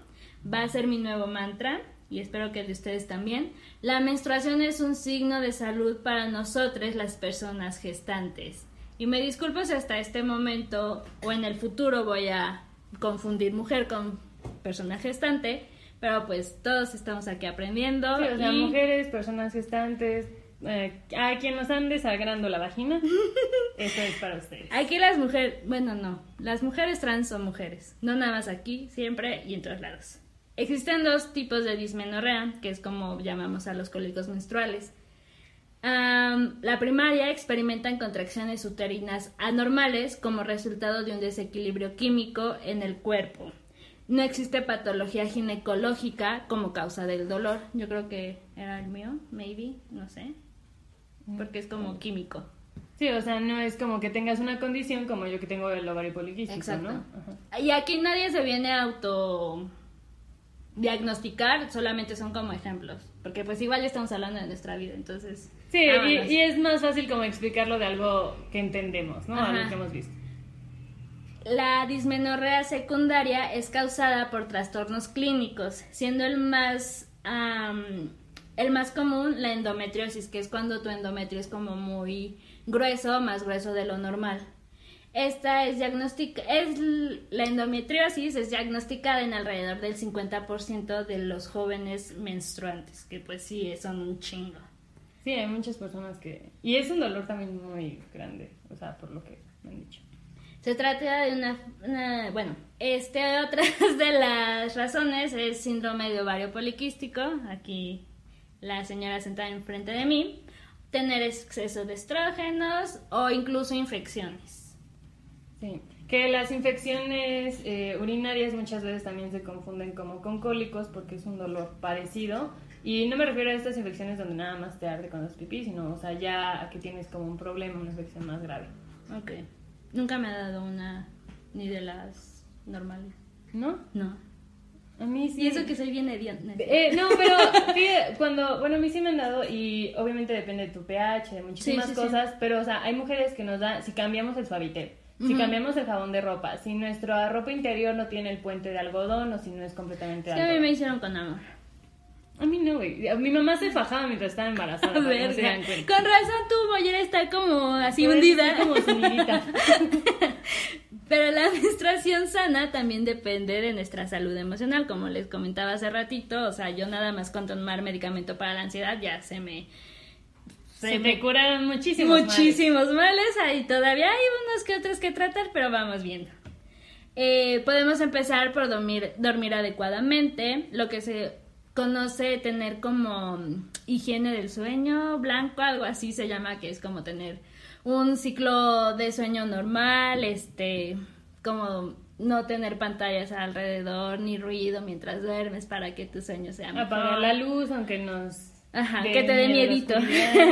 va a ser mi nuevo mantra y espero que de ustedes también, la menstruación es un signo de salud para nosotros las personas gestantes. Y me disculpo si hasta este momento o en el futuro voy a confundir mujer con persona gestante, pero pues todos estamos aquí aprendiendo. Sí, o sea, mujeres, personas gestantes, eh, a quien nos ande sagrando la vagina, eso es para ustedes. Aquí las mujeres, bueno, no, las mujeres trans son mujeres, no nada más aquí, siempre y en todos lados. Existen dos tipos de dismenorrea, que es como llamamos a los cólicos menstruales. la primaria experimentan contracciones uterinas anormales como resultado de un desequilibrio químico en el cuerpo. No existe patología ginecológica como causa del dolor. Yo creo que era el mío, maybe, no sé. Porque es como químico. Sí, o sea, no es como que tengas una condición como yo que tengo el ovario poliquístico, Exacto. ¿no? Y aquí nadie se viene auto diagnosticar solamente son como ejemplos, porque pues igual estamos hablando de nuestra vida, entonces... Sí, y, es más fácil como explicarlo de algo que entendemos, ¿no? Algo que hemos visto. La dismenorrea secundaria es causada por trastornos clínicos, siendo el más, el más común la endometriosis, que es cuando tu endometrio es como muy grueso, más grueso de lo normal. Esta es diagnostica es la endometriosis es diagnosticada en alrededor del 50% de los jóvenes menstruantes, que pues sí, son un chingo. Sí, hay muchas personas que... Y es un dolor también muy grande, o sea, por lo que me han dicho. Se trata de una, bueno, este otras de las razones es síndrome de ovario poliquístico, aquí la señora sentada enfrente de mí, tener exceso de estrógenos o incluso infecciones. Sí, que las infecciones eh, urinarias muchas veces también se confunden como con cólicos porque es un dolor parecido. Y no me refiero a estas infecciones donde nada más te arde cuando es pipí, sino, o sea, ya a que tienes como un problema, una infección más grave. Ok. Nunca me ha dado una, ni de las normales. ¿No? No. A mí sí. Y eso que soy bien hedionda. Eh, no, pero cuando, bueno, a mí sí me han dado y obviamente depende de tu pH, de muchísimas cosas, pero o sea, hay mujeres que nos dan, si cambiamos el suavitel, si cambiamos el jabón de ropa, si nuestra ropa interior no tiene el puente de algodón o si no es completamente sí, a mí me hicieron con amor. A mí no, güey. Mi mamá se fajaba mientras estaba embarazada. Con razón tu mollera está como así hundida. Como Pero la menstruación sana también depende de nuestra salud emocional, como les comentaba hace ratito. O sea, yo nada más con tomar medicamento para la ansiedad ya se me... Se, me curaron muchísimos Muchísimos males. Ahí todavía hay unos que otros que tratar, pero vamos viendo. Eh, podemos empezar por dormir, dormir adecuadamente, lo que se conoce tener como higiene del sueño blanco, algo así se llama, que es como tener un ciclo de sueño normal, este, como no tener pantallas alrededor ni ruido mientras duermes para que tu sueño sea mejor. Apagar la luz aunque nos... Ajá, que te dé miedito.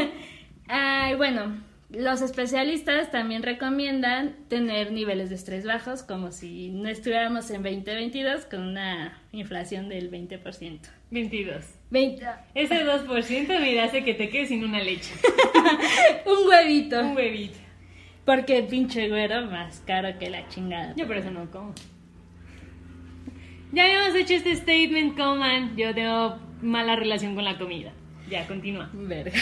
Ay, bueno, los especialistas también recomiendan tener niveles de estrés bajos, como si no estuviéramos en 2022 con una inflación del 20%. 22. 20. Ese 2% mira hace que te quedes sin una leche. Un huevito. Un huevito. Porque el pinche güero más caro que la chingada. Yo por eso no como. Ya habíamos hecho este statement, coman. Yo tengo mala relación con la comida. Ya, continúa. Verga.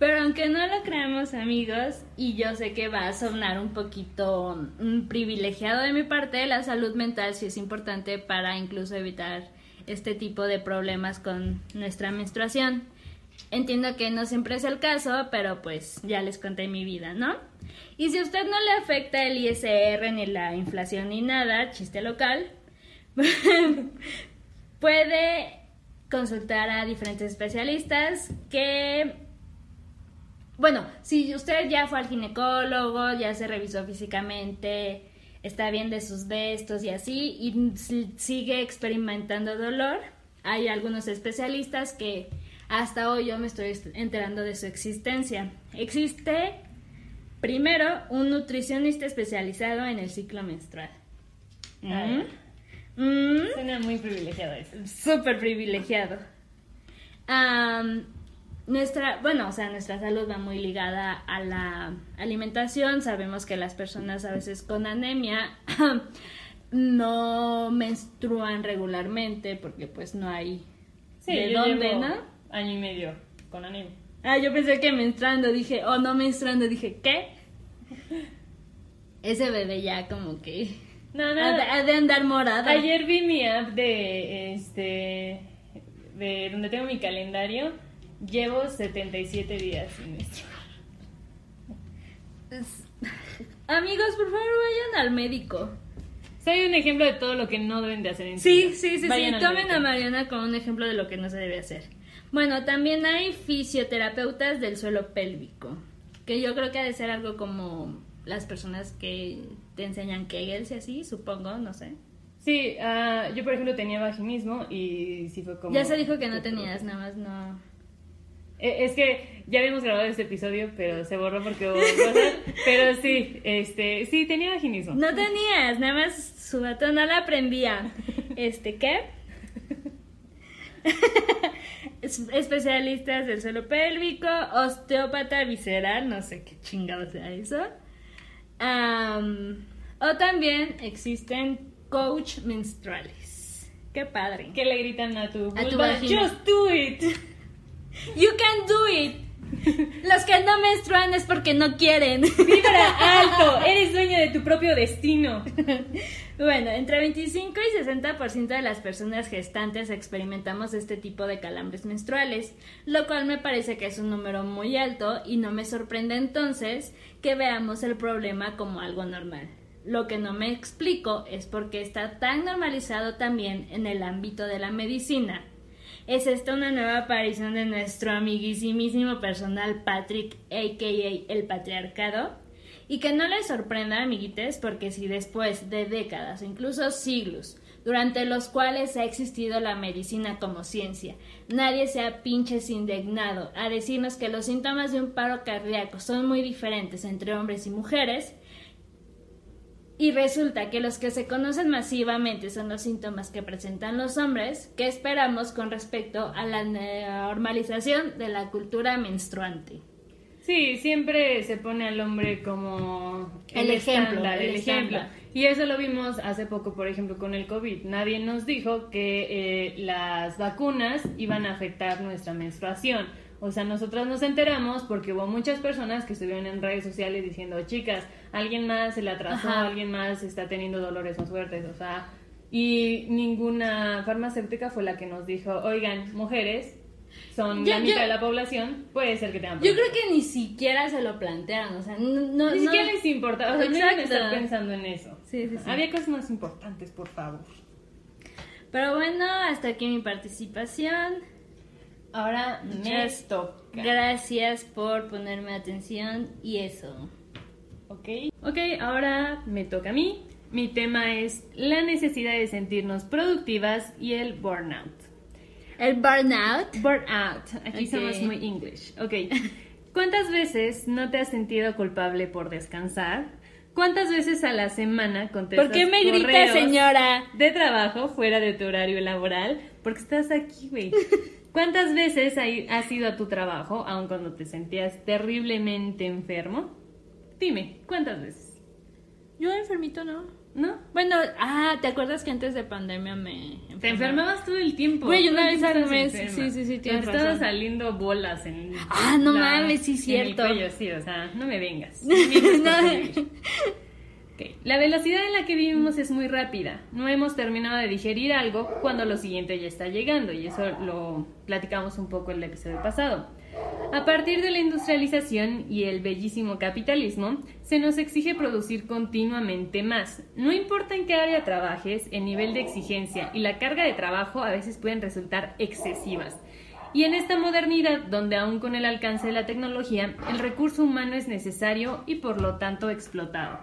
Pero aunque no lo creamos amigos, y yo sé que va a sonar un poquito mm, privilegiado de mi parte, la salud mental sí es importante para incluso evitar este tipo de problemas con nuestra menstruación. Entiendo que no siempre es el caso, pero pues ya les conté mi vida, ¿no? Y si a usted no le afecta el ISR ni la inflación ni nada, chiste local, puede consultar a diferentes especialistas que bueno, si usted ya fue al ginecólogo, ya se revisó físicamente, está bien de sus estos y así, y sigue experimentando dolor, hay algunos especialistas que hasta hoy yo me estoy enterando de su existencia. Existe primero un nutricionista especializado en el ciclo menstrual. Mm. Mm. Suena muy privilegiado eso. Súper privilegiado nuestra, bueno, o sea, nuestra salud va muy ligada a la alimentación. Sabemos que las personas a veces con anemia no menstruan regularmente porque pues no hay de dónde, ¿no? Año y medio con anemia. Ah, yo pensé que menstruando, dije, oh, no menstruando, dije, ¿qué? Ese bebé ya como que no, no, ha, de, andar morado. Ayer vi mi app de este de donde tengo mi calendario Llevo 77 días sin menstruar. Amigos, por favor, vayan al médico. Soy un ejemplo de todo lo que no deben de hacer en Sí, sí, sí, sí. Tomen a Mariana como un ejemplo de lo que no se debe hacer. Bueno, también hay fisioterapeutas del suelo pélvico, que yo creo que ha de ser algo como las personas que te enseñan Kegels y así, supongo, no sé. Sí, uh, yo por ejemplo tenía vaginismo y sí fue como... Ya se dijo que no tenías, nada más no... Eh, es que ya habíamos grabado este episodio, pero se borró porque hubo cosas. Pero sí, este, sí, tenía vaginismo. No tenías, nada más su gato no la aprendía. Este, ¿qué? Especialistas del suelo pélvico, osteópata visceral, no sé qué chingado sea eso. O también existen coach menstruales. Qué padre. Que le gritan a tu, a tu Just do it. You can do it. Los que no menstruan es porque no quieren. Vibra alto, eres dueño de tu propio destino. Bueno, entre 25 y 60% de las personas gestantes experimentamos este tipo de calambres menstruales, lo cual me parece que es un número muy alto y no me sorprende entonces que veamos el problema como algo normal. Lo que no me explico es por qué está tan normalizado también en el ámbito de la medicina es esta una nueva aparición de nuestro amiguísimo personal Patrick, a.k.a. el patriarcado. Y que no les sorprenda, amiguites, porque si después de décadas incluso siglos, durante los cuales ha existido la medicina como ciencia, nadie se ha pinches indignado a decirnos que los síntomas de un paro cardíaco son muy diferentes entre hombres y mujeres, y resulta que los que se conocen masivamente son los síntomas que presentan los hombres, ¿qué esperamos con respecto a la normalización de la cultura menstruante? Sí, siempre se pone al hombre como el, ejemplo, el, ejemplo. Y eso lo vimos hace poco, por ejemplo, con el COVID. Nadie nos dijo que eh, las vacunas iban a afectar nuestra menstruación. O sea, nosotros nos enteramos porque hubo muchas personas que estuvieron en redes sociales diciendo, chicas, alguien más se le atrasó, alguien más está teniendo dolores más fuertes, o sea, y ninguna farmacéutica fue la que nos dijo, oigan, mujeres, son la mitad de la población, puede ser que tengan Yo creo que ni siquiera se lo plantearon, o sea, no, ni siquiera les importa, o sea, no estar pensando en eso. Sí, sí, sí. Había cosas más importantes, por favor. Pero bueno, hasta aquí mi participación. Ahora me toca. Gracias por ponerme atención y eso. Ok. Ok, ahora me toca a mí. Mi tema es la necesidad de sentirnos productivas y el burnout. ¿El burnout? Burnout. Aquí somos muy English. Ok. ¿Cuántas veces no te has sentido culpable por descansar? ¿Cuántas veces a la semana contestas ¿Por qué me grita, señora? De trabajo fuera de tu horario laboral, porque estás aquí, güey. ¿Cuántas veces has ido a tu trabajo, aun cuando te sentías terriblemente enfermo? Dime, ¿cuántas veces? Yo enfermito no. ¿No? Bueno, ah, ¿te acuerdas que antes de pandemia me Te enfermabas todo el tiempo. Güey, una vez al mes. Sí, sí, sí, tienes Estaban saliendo bolas en. Ah, no mames, sí, cierto. En el sí, o sea, no me vengas. La velocidad en la que vivimos es muy rápida. No hemos terminado de digerir algo cuando lo siguiente ya está llegando, y eso lo platicamos un poco en el episodio pasado. A partir de la industrialización y el bellísimo capitalismo, se nos exige producir continuamente más. No importa en qué área trabajes, el nivel de exigencia y la carga de trabajo a veces pueden resultar excesivas. Y en esta modernidad, donde aún con el alcance de la tecnología, el recurso humano es necesario y por lo tanto explotado.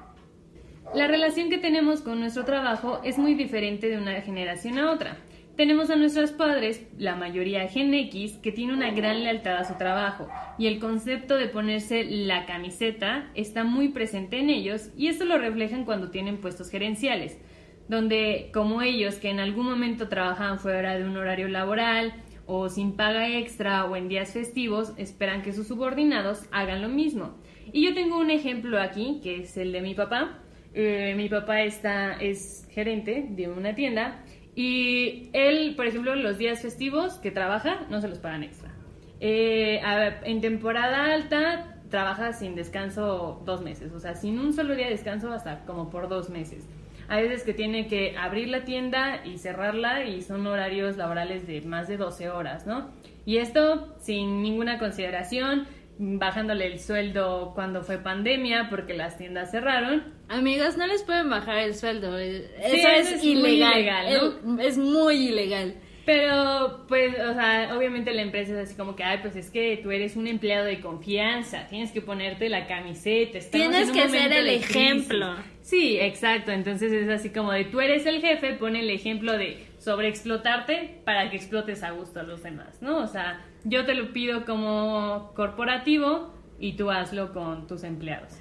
La relación que tenemos con nuestro trabajo es muy diferente de una generación a otra. Tenemos a nuestros padres, la mayoría Gen X, que tiene una gran lealtad a su trabajo y el concepto de ponerse la camiseta está muy presente en ellos y esto lo reflejan cuando tienen puestos gerenciales, donde como ellos que en algún momento trabajaban fuera de un horario laboral o sin paga extra o en días festivos, esperan que sus subordinados hagan lo mismo. Y yo tengo un ejemplo aquí, que es el de mi papá. Eh, mi papá está, es gerente de una tienda y él, por ejemplo, los días festivos que trabaja, no se los pagan extra. Eh, en temporada alta, trabaja sin descanso dos meses, o sea, sin un solo día de descanso hasta como por dos meses. Hay veces que tiene que abrir la tienda y cerrarla y son horarios laborales de más de 12 horas, ¿no? Y esto sin ninguna consideración, bajándole el sueldo cuando fue pandemia porque las tiendas cerraron. Amigos, no les pueden bajar el sueldo. Eso, es, ilegal. ¿no? es muy ilegal. Pero, pues, o sea, obviamente la empresa es así como que, ay, pues es que tú eres un empleado de confianza, tienes que ponerte la camiseta. Tienes que ser el ejemplo. Sí, exacto. Entonces es así como de, tú eres el jefe, pone el ejemplo de sobreexplotarte para que explotes a gusto a los demás, ¿no? O sea, yo te lo pido como corporativo y tú hazlo con tus empleados.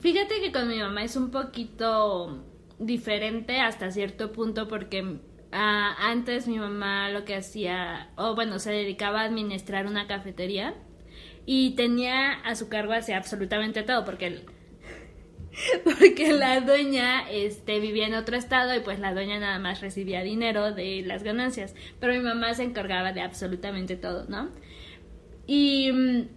Fíjate que con mi mamá es un poquito diferente hasta cierto punto porque ah, antes mi mamá lo que hacía, o bueno, se dedicaba a administrar una cafetería y tenía a su cargo hacia absolutamente todo porque porque la dueña este, vivía en otro estado y pues la dueña nada más recibía dinero de las ganancias, pero mi mamá se encargaba de absolutamente todo, ¿no? Y mm,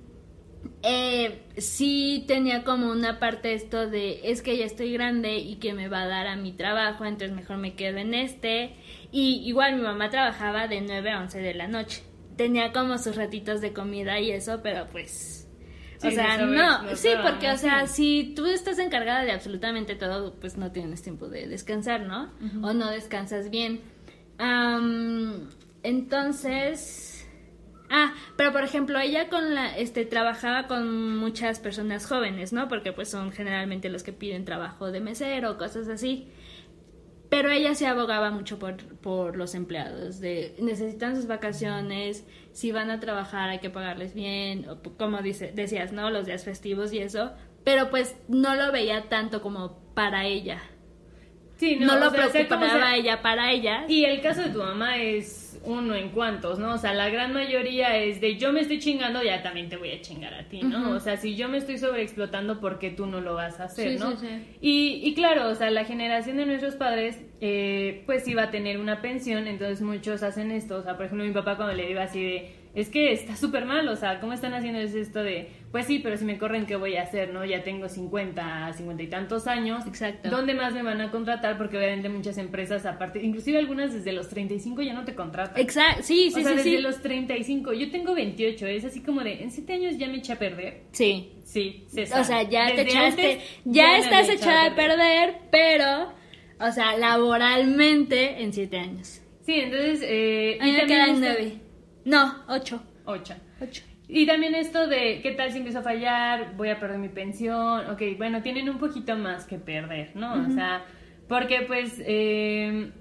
eh, sí tenía como una parte esto de es que ya estoy grande y que me va a dar a mi trabajo, entonces mejor me quedo en este. Y igual mi mamá trabajaba de 9 a 11 de la noche. Tenía como sus ratitos de comida y eso, pero pues o sea, no, sí, porque, o sea, si tú estás encargada de absolutamente todo, pues no tienes tiempo de descansar, ¿no? O no descansas bien. entonces... Ah, pero por ejemplo, ella con la, este, trabajaba con muchas personas jóvenes, ¿no? Porque pues son generalmente los que piden trabajo de mesero, cosas así. Pero ella se abogaba mucho por, por los empleados, de necesitan sus vacaciones, si van a trabajar hay que pagarles bien, o, como dice, decías, ¿no? Los días festivos y eso, pero pues no lo veía tanto como para ella. Sí, no, no lo preocupaba ella para ella. Y el caso de tu mamá es es uno en cuantos, ¿no? O sea, la gran mayoría es de yo me estoy chingando, ya también te voy a chingar a ti, ¿no? O sea, si yo me estoy sobreexplotando, ¿por qué tú no lo vas a hacer, no? Y, y claro, o sea, la generación de nuestros padres, eh, pues iba a tener una pensión, entonces muchos hacen esto, o sea, por ejemplo, mi papá cuando le iba así de es que está súper mal, o sea, ¿cómo están haciendo esto de, pues sí, pero si me corren, ¿qué voy a hacer, no? Ya tengo 50, 50 y tantos años. Exacto. ¿Dónde más me van a contratar? Porque obviamente muchas empresas, aparte, inclusive algunas desde los 35 ya no te contratan. Exacto, sí, sí, o sea, sí. desde los 35, yo tengo 28, es así como de, en 7 años ya me eché a perder. Sí. Sí, se O sea, ya te echaste, ya, estás echada a perder, pero, o sea, laboralmente en 7 años. Sí, entonces... Eh, a mí me quedan 9. No, 8. 8. Y también esto de, ¿qué tal si empiezo a fallar? Voy a perder mi pensión. Ok, bueno, tienen un poquito más que perder, ¿no? O sea, porque pues... Eh,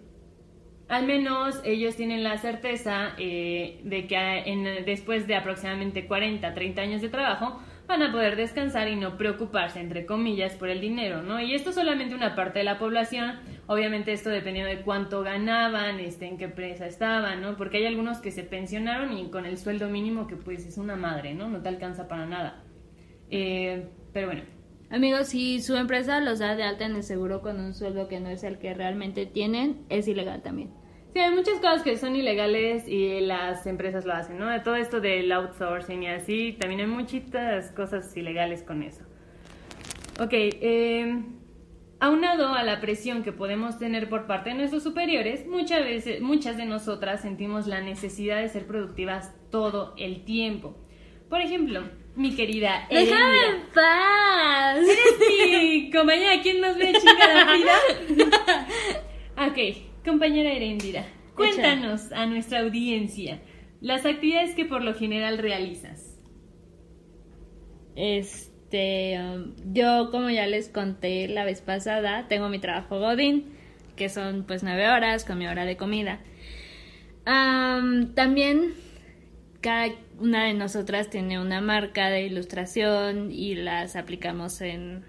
al menos ellos tienen la certeza eh, de que en, después de aproximadamente 40, 30 años de trabajo, van a poder descansar y no preocuparse, entre comillas, por el dinero, ¿no? Y esto solamente una parte de la población, obviamente esto dependiendo de cuánto ganaban, este, en qué empresa estaban, ¿no? Porque hay algunos que se pensionaron y con el sueldo mínimo que pues es una madre, ¿no? No te alcanza para nada. Eh, pero bueno. Amigos, si su empresa los da de alta en el seguro con un sueldo que no es el que realmente tienen, es ilegal también. Sí, hay muchas cosas que son ilegales y las empresas lo hacen, ¿no? De todo esto del outsourcing y así, también hay muchitas cosas ilegales con eso. Ok, eh, aunado a la presión que podemos tener por parte de nuestros superiores, muchas veces, muchas de nosotras sentimos la necesidad de ser productivas todo el tiempo. Por ejemplo, mi querida ¡Déjame en paz! mi compañera, ¿quién nos ve, chica la vida? ok, Compañera Erendira, cuéntanos a nuestra audiencia las actividades que por lo general realizas. Este, um, yo como ya les conté la vez pasada, tengo mi trabajo Godín, que son pues nueve horas con mi hora de comida. también cada una de nosotras tiene una marca de ilustración y las aplicamos en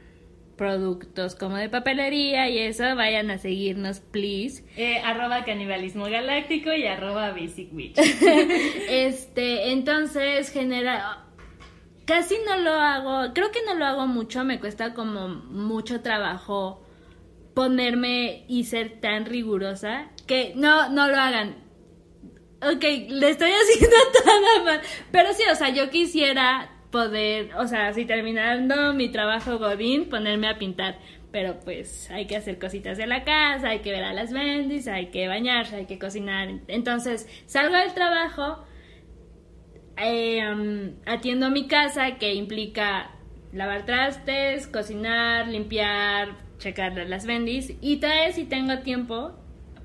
productos como de papelería y eso, vayan a seguirnos, please. Eh, arroba canibalismo galáctico y arroba basic witch. este, entonces genera... Casi no lo hago, creo que no lo hago mucho, me cuesta como mucho trabajo ponerme y ser tan rigurosa que no, no lo hagan. Ok, le estoy haciendo toda mal. Pero sí, o sea, yo quisiera poder, o sea, si terminando mi trabajo Godín, ponerme a pintar. Pero pues hay que hacer cositas de la casa, hay que ver a las bendis, hay que bañarse, hay que cocinar. Entonces salgo del trabajo, eh, atiendo mi casa, que implica lavar trastes, cocinar, limpiar, checar las bendis. Y tal vez si tengo tiempo,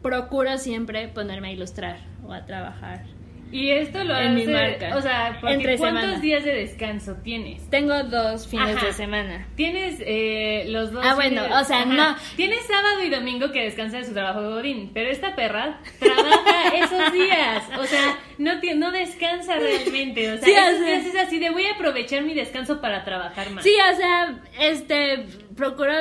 procuro siempre ponerme a ilustrar o a trabajar y esto lo en mi marca. O sea, porque ¿cuántos días de descanso tienes? Tengo dos fines de semana. Tienes eh, los dos. Ah, bueno, o sea, no. Tienes sábado y domingo que descansa de su trabajo de Godín, pero esta perra trabaja esos días. O sea, no, no descansa realmente. O sea, esos días es así de voy a aprovechar mi descanso para trabajar más. Sí, o sea, este procuro,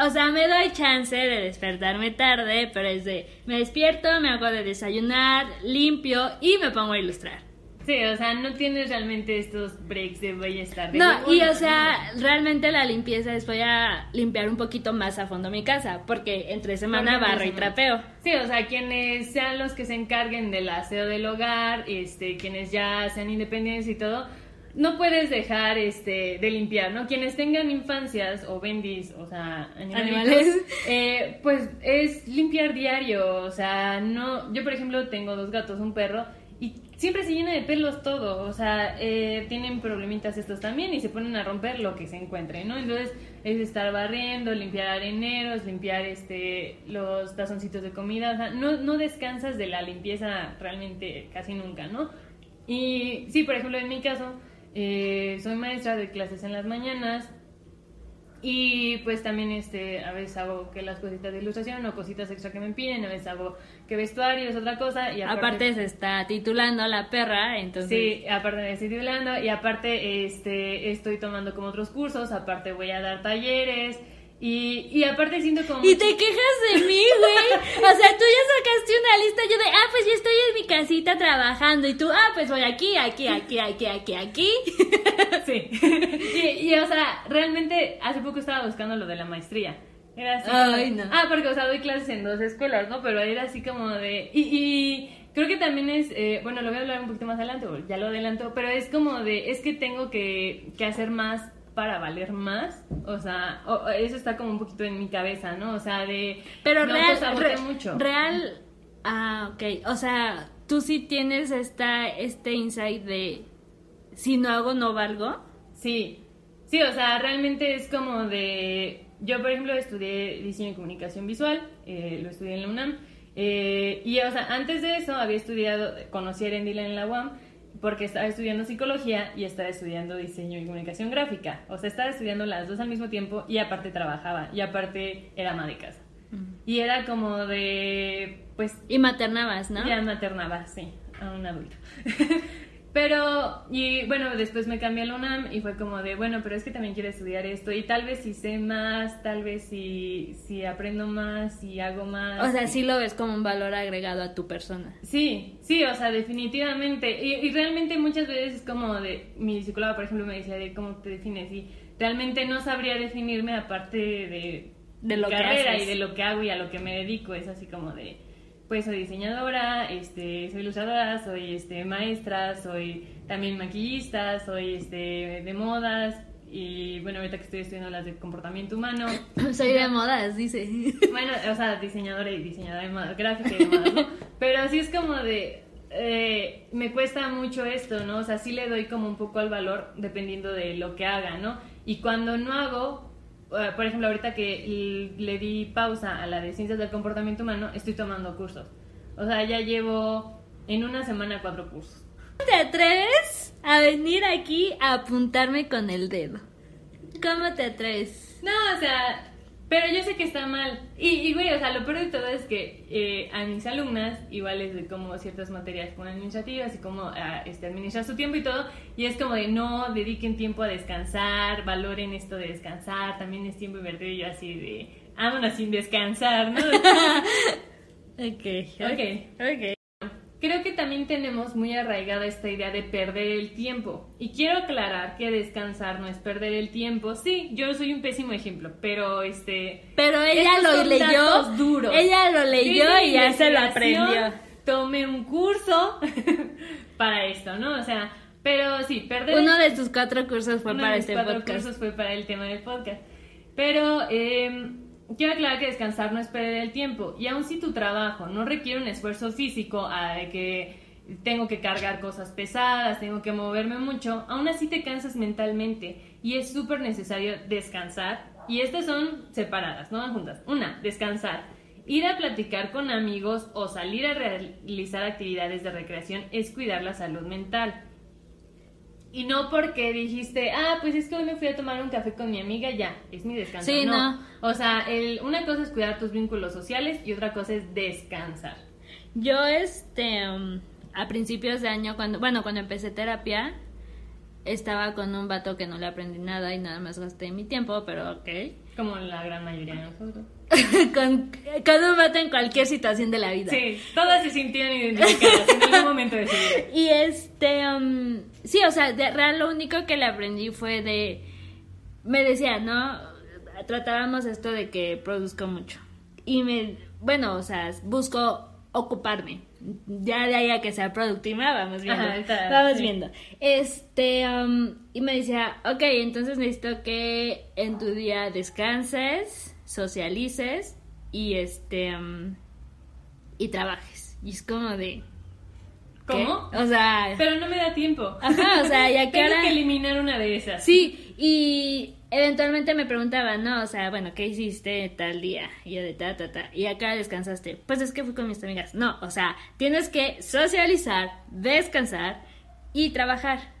o sea, me doy chance de despertarme tarde, pero es de, me despierto, me hago de desayunar, limpio y me pongo a ilustrar. Sí, o sea, no tienes realmente estos breaks de voy a estar de No, y o sea, realmente la limpieza es voy a limpiar un poquito más a fondo mi casa, porque entre semana barro y trapeo. Sí, o sea, quienes sean los que se encarguen del aseo del hogar, este, quienes ya sean independientes y todo, no puedes dejar este de limpiar, ¿no? Quienes tengan infancias o bendis, o sea, animales, eh, pues es limpiar diario, o sea, no, yo por ejemplo tengo dos gatos, un perro y siempre se llena de pelos todo, o sea, eh, tienen problemitas estos también y se ponen a romper lo que se encuentre, ¿no? Entonces es estar barriendo, limpiar areneros, limpiar este los tazoncitos de comida, o sea, no, no descansas de la limpieza realmente casi nunca, ¿no? Y sí, por ejemplo, en mi caso, eh, soy maestra de clases en las mañanas y pues también este a veces hago que las cositas de ilustración o cositas extra que me piden, a veces hago que vestuario es otra cosa y aparte, se está titulando la perra, entonces Sí, aparte me estoy titulando y aparte este estoy tomando como otros cursos, aparte voy a dar talleres Y, y aparte siento como... Y te quejas de mí, güey. O sea, tú ya sacaste una lista. Yo de, ah, pues yo estoy en mi casita trabajando. Y tú, ah, pues voy aquí, aquí, aquí, aquí, aquí, aquí. Sí. Y, y o sea, realmente hace poco estaba buscando lo de la maestría. Era así. Ay, no. Ah, porque, o sea, doy clases en dos escuelas, ¿no? Pero era así como de... Y, y creo que también es... eh, bueno, lo voy a hablar un poquito más adelante, ya lo adelanto, pero es como de... Es que tengo que, que hacer más para valer más. O sea, o- eso está como un poquito en mi cabeza, ¿no? O sea, de... Pero me real, re- mucho. real, ah, ok, o sea, tú sí tienes esta, este insight de, si no hago, no valgo. Sí, sí, o sea, realmente es como de... Yo, por ejemplo, estudié diseño y comunicación visual, eh, lo estudié en la UNAM, eh, y, o sea, antes de eso había estudiado, conocí a Erendila en la UAM, porque estaba estudiando psicología y estaba estudiando diseño y comunicación gráfica. O sea, estaba estudiando las dos al mismo tiempo y aparte trabajaba, y aparte era ama de casa. Y era como de, pues, Y maternabas, ¿no? ya maternaba, sí, a un adulto. pero, y bueno, después me cambié a la UNAM y fue como de, bueno, pero es que también quiero estudiar esto y tal vez si sé más, tal vez si, si aprendo más, si hago más. O sea, sí lo ves como un valor agregado a tu persona. Sí, sí, o sea, definitivamente. Y, y realmente muchas veces es como de, mi psicóloga, por ejemplo, me decía de cómo te defines y realmente no sabría definirme aparte de, De lo que carrera haces. y de lo que hago y a lo que me dedico. Es así como de, pues soy diseñadora, este, soy ilustradora, soy este, maestra, soy también maquillista, soy este, de modas y bueno, ahorita que estoy estudiando las de comportamiento humano. Soy de modas, dice. Bueno, o sea, diseñadora y diseñadora de moda, gráfica y demás, ¿no? Pero así es como de... eh, me cuesta mucho esto, ¿no? O sea, sí le doy como un poco al valor dependiendo de lo que haga, ¿no? Y cuando no hago, eh, por ejemplo, ahorita que le di pausa a la de ciencias del comportamiento humano, estoy tomando cursos. O sea, ya llevo en una semana cuatro cursos. ¿Te atreves a venir aquí a apuntarme con el dedo? ¿Cómo te atreves? No, o sea, pero yo sé que está mal. Y, güey, o sea, lo peor de todo es que eh, a mis alumnas igual les doy como ciertas materias con administrativas y como ah, este, administrar su tiempo y todo. Y es como de no dediquen tiempo a descansar, valoren esto de descansar, también es tiempo invertido y yo así de, vámonos sin descansar, ¿no? Ok, Ok. ok. Creo que también tenemos muy arraigada esta idea de perder el tiempo. Y quiero aclarar que descansar no es perder el tiempo. Sí, yo soy un pésimo ejemplo, pero este... Pero ella lo leyó. duros. Ella lo leyó y ya se lo aprendió. Tomé un curso para esto, ¿no? O sea, pero sí, perder Uno de tus cuatro cursos fue uno para de este cuatro podcast. cursos fue para el tema del podcast. Pero eh, quiero aclarar que descansar no es perder el tiempo. Y aun si tu trabajo no requiere un esfuerzo físico de que tengo que cargar cosas pesadas, tengo que moverme mucho, aún así te cansas mentalmente y es súper necesario descansar. Y estas son separadas, no van juntas. Una, descansar. Ir a platicar con amigos o salir a realizar actividades de recreación es cuidar la salud mental. Y no porque dijiste, ah, pues es que hoy me fui a tomar un café con mi amiga, ya, es mi descanso. Sí, no. no. O sea, el- una cosa es cuidar tus vínculos sociales y otra cosa es descansar. Yo, este, um, a principios de año, cuando, bueno, cuando empecé terapia, estaba con un vato que no le aprendí nada y nada más gasté mi tiempo, pero ok. Como la gran mayoría de nosotros. con, un vato en cualquier situación de la vida. Sí, todas se sintieron identificadas en algún momento de su vida. Y este, um, sí, o sea, de real lo único que le aprendí fue de, me decía, ¿no? Tratábamos esto de que produzco mucho. Y me, bueno, o sea, busco ocuparme. Ya de ahí a que sea productiva, vamos viendo. Ajá, está, vamos sí. viendo. Este, um, y me decía, ok, entonces necesito que en tu día descanses, socialices y este, um, y trabajes. Y es como de... ¿qué? ¿Cómo? O sea... Pero no me da tiempo. Ajá, o sea, ¿y a qué Tengo hora? que eliminar una de esas. Sí, y eventualmente me preguntaban, ¿no? O sea, bueno, ¿qué hiciste tal día? Y yo de ta, ta, ta. ¿Y acá descansaste? Pues es que fui con mis amigas. No, o sea, tienes que socializar, descansar y trabajar.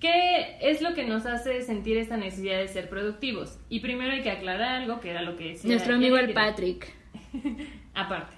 ¿Qué es lo que nos hace sentir esta necesidad de ser productivos? Y primero hay que aclarar algo, que era lo que decía. Nuestro amigo el. Patrick. Aparte.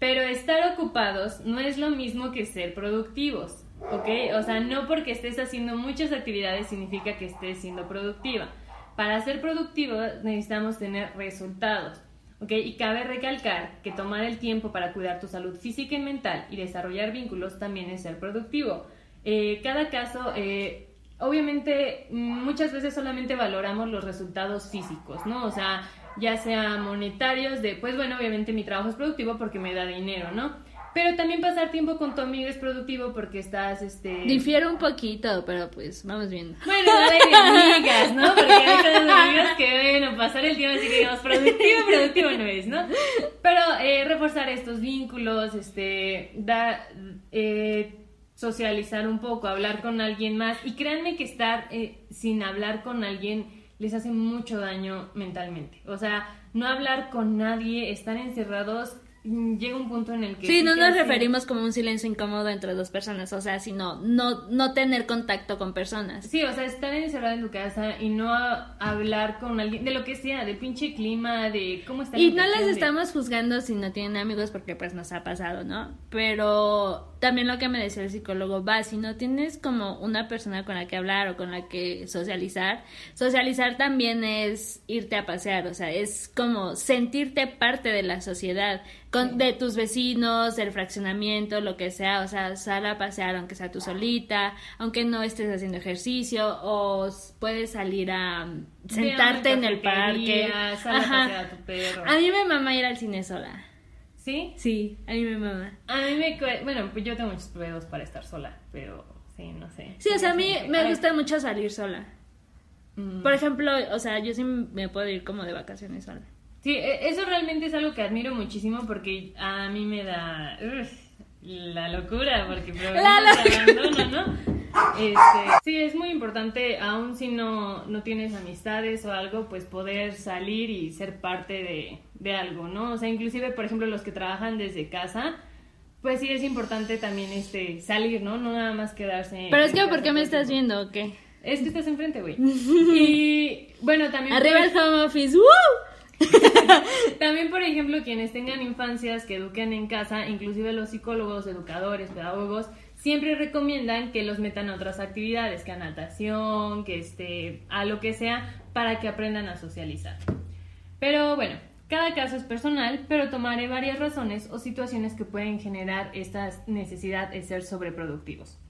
Pero estar ocupados no es lo mismo que ser productivos, ¿ok? O sea, no porque estés haciendo muchas actividades significa que estés siendo productiva. Para ser productivos necesitamos tener resultados. ¿okay? Y cabe recalcar que tomar el tiempo para cuidar tu salud física y mental y desarrollar vínculos también es ser productivo. Eh, cada caso, eh, obviamente, muchas veces solamente valoramos los resultados físicos, ¿no? O sea, ya sea monetarios, de, pues bueno, obviamente mi trabajo es productivo porque me da dinero, ¿no? Pero también pasar tiempo con tu amigo es productivo porque estás, este... Difiere un poquito, pero pues vamos viendo. Bueno, hay amigas, ¿no? Porque hay todas amigas que, bueno, pasar el tiempo así que digamos, productivo, productivo no es, ¿no? Pero eh, reforzar estos vínculos, este, da, eh, socializar un poco, hablar con alguien más. Y créanme que estar eh, sin hablar con alguien les hace mucho daño mentalmente. O sea, no hablar con nadie, estar encerrados Mm, llega un punto en el que... Sí, no nos referimos como un silencio incómodo entre dos personas, o sea, sino no, no tener contacto con personas. Sí, o sea, estar encerrado en tu casa y no hablar con alguien, de lo que sea, de pinche clima, de cómo está... Y no las estamos juzgando si no tienen amigos porque pues nos ha pasado, ¿no? Pero también lo que me decía el psicólogo, va, si no tienes como una persona con la que hablar o con la que socializar, socializar también es irte a pasear, o sea, es como sentirte parte de la sociedad con, de tus vecinos, del fraccionamiento, lo que sea, o sea, sal a pasear aunque sea tú solita, aunque no estés haciendo ejercicio, o puedes salir a sentarte en el parque. A, a, tu perro. a mí me mama ir al cine sola. ¿Sí? Sí, a mí me mama. A mí me... Bueno, pues yo tengo muchos pedos para estar sola, pero sí, no sé. Sí, o sea, a mí me gusta mucho salir sola. Mm. Por ejemplo, o sea, yo sí me puedo ir como de vacaciones sola. Sí, e, eso realmente es algo que admiro muchísimo porque a mí me da la locura, porque la ¿no? Este, sí, es muy importante, aun si no, no tienes amistades o algo, pues poder salir y ser parte de, de algo, ¿no? O sea, inclusive, por ejemplo, los que trabajan desde casa, pues sí es importante también este salir, ¿no? No nada más quedarse. Pero es que, ¿por qué me estás viendo o qué? Es que estás enfrente, güey. y bueno, también. Arriba el home office, ¡Woo! También, por ejemplo, quienes tengan infancias que eduquen en casa, inclusive los psicólogos, educadores, pedagogos, siempre recomiendan que los metan a otras actividades, que a natación, que este, a lo que sea, para que aprendan a socializar. Pero bueno, cada caso es personal, pero tomaré varias razones o situaciones que pueden generar esta necesidad de ser sobreproductivos.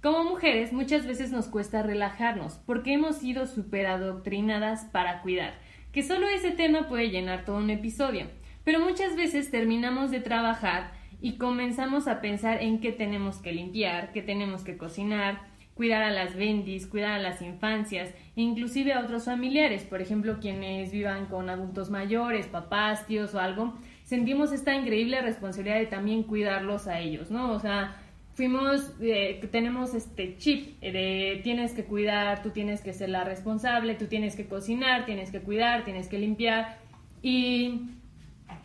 Como mujeres, muchas veces nos cuesta relajarnos porque hemos sido superadoctrinadas para cuidar que solo ese tema puede llenar todo un episodio, pero muchas veces terminamos de trabajar y comenzamos a pensar en qué tenemos que limpiar, qué tenemos que cocinar, cuidar a las bendis, cuidar a las infancias e inclusive a otros familiares, por ejemplo, quienes vivan con adultos mayores, papás, tíos o algo, sentimos esta increíble responsabilidad de también cuidarlos a ellos, ¿no? O sea, fuimos, eh, tenemos este chip de tienes que cuidar, tú tienes que ser la responsable, tú tienes que cocinar, tienes que cuidar, tienes que limpiar y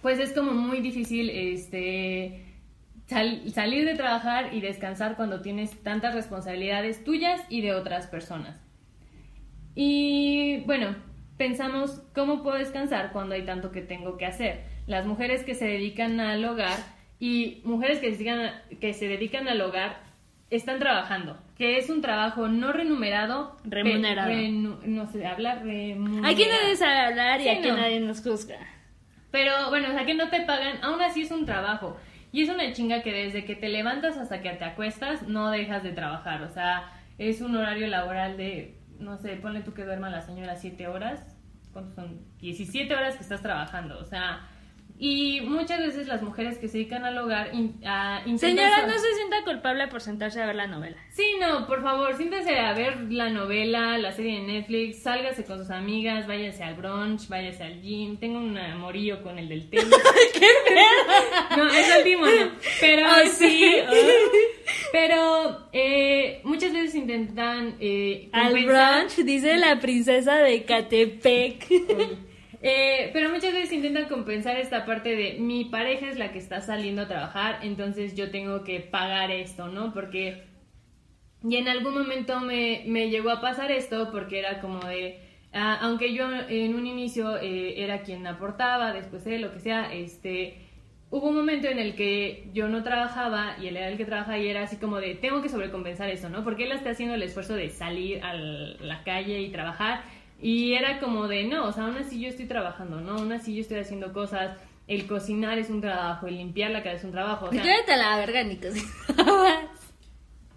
pues es como muy difícil este salir de trabajar y descansar cuando tienes tantas responsabilidades tuyas y de otras personas. Y bueno, pensamos cómo puedo descansar cuando hay tanto que tengo que hacer. Las mujeres que se dedican al hogar y mujeres que se, dedican, que se dedican al hogar están trabajando, que es un trabajo no remunerado, remunerado. no sé, hablar remunerado. Aquí nadie sabe hablar y aquí nadie nos juzga. Pero bueno, o sea que no te pagan, aún así es un trabajo. Y es una chinga que desde que te levantas hasta que te acuestas no dejas de trabajar. O sea, es un horario laboral de, no sé, ponle tú que duerma la señora 7 horas. ¿Cuántos son? 17 horas que estás trabajando. O sea, y muchas veces las mujeres que se dedican al hogar a Señora, no se sienta culpable por sentarse a ver la novela. Sí, no, por favor, siéntese a ver la novela, la serie de Netflix, sálgase con sus amigas, váyase al brunch, váyase al gym. Tengo un amorillo con el del tenis. ¡Qué feo! No, es el no. Pero oh, sí. Pero eh, muchas veces intentan... Eh, al brunch, dice la princesa de Catepec. Eh, pero muchas veces intentan compensar esta parte de mi pareja es la que está saliendo a trabajar, entonces yo tengo que pagar esto, ¿no? Porque... Y en algún momento me, me llegó a pasar esto porque era como de... Ah, aunque yo en un inicio eh, era quien aportaba, después de lo que sea, este hubo un momento en el que yo no trabajaba y él era el que trabajaba y era así como de, tengo que sobrecompensar eso, ¿no? Porque él está haciendo el esfuerzo de salir a la calle y trabajar Y era como de, no, o sea, aún así yo estoy trabajando, ¿no? Aún así yo estoy haciendo cosas. El cocinar es un trabajo, el limpiar la casa es un trabajo. O sea, la verga ni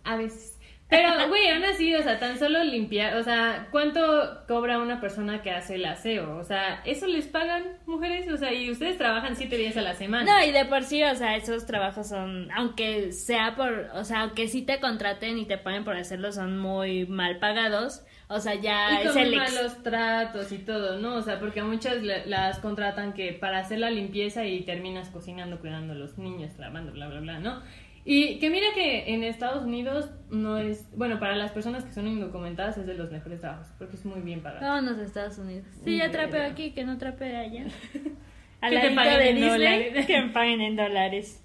A veces. Pero, güey, aún así, o sea, tan solo limpiar, o sea, ¿cuánto cobra una persona que hace el aseo? O sea, ¿eso les pagan mujeres? O sea, y ustedes trabajan siete días a la semana. No, y de por sí, o sea, esos trabajos son, aunque sea por, o sea, aunque sí te contraten y te paguen por hacerlo, son muy mal pagados. O sea, ya y es el malos tratos y todo, ¿no? O sea, porque muchas las contratan que para hacer la limpieza y terminas cocinando, cuidando a los niños, lavando, bla, bla, bla, ¿no? Y que mira que en Estados Unidos no es, bueno, para las personas que son indocumentadas es de los mejores trabajos, porque es muy bien pagado. Vámonos a Estados Unidos. Sí, ya trapeo aquí, que no trapeo allá. A la te paguen de en Disney, dólares. que me paguen en dólares.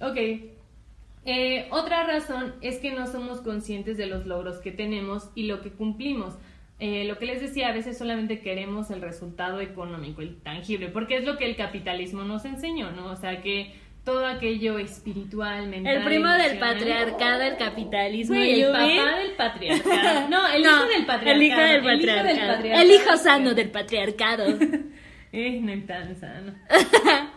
Ok. Eh, otra razón es que no somos conscientes de los logros que tenemos y lo que cumplimos. Eh, lo que les decía, a veces solamente queremos el resultado económico, el tangible, porque es lo que el capitalismo nos enseñó, ¿no? O sea que todo aquello espiritual, mental. El primo del patriarcado, el capitalismo. y el papá del patriarcado. No, el hijo del patriarcado. El hijo del patriarcado. El hijo, sano del patriarcado. eh, no es tan sano.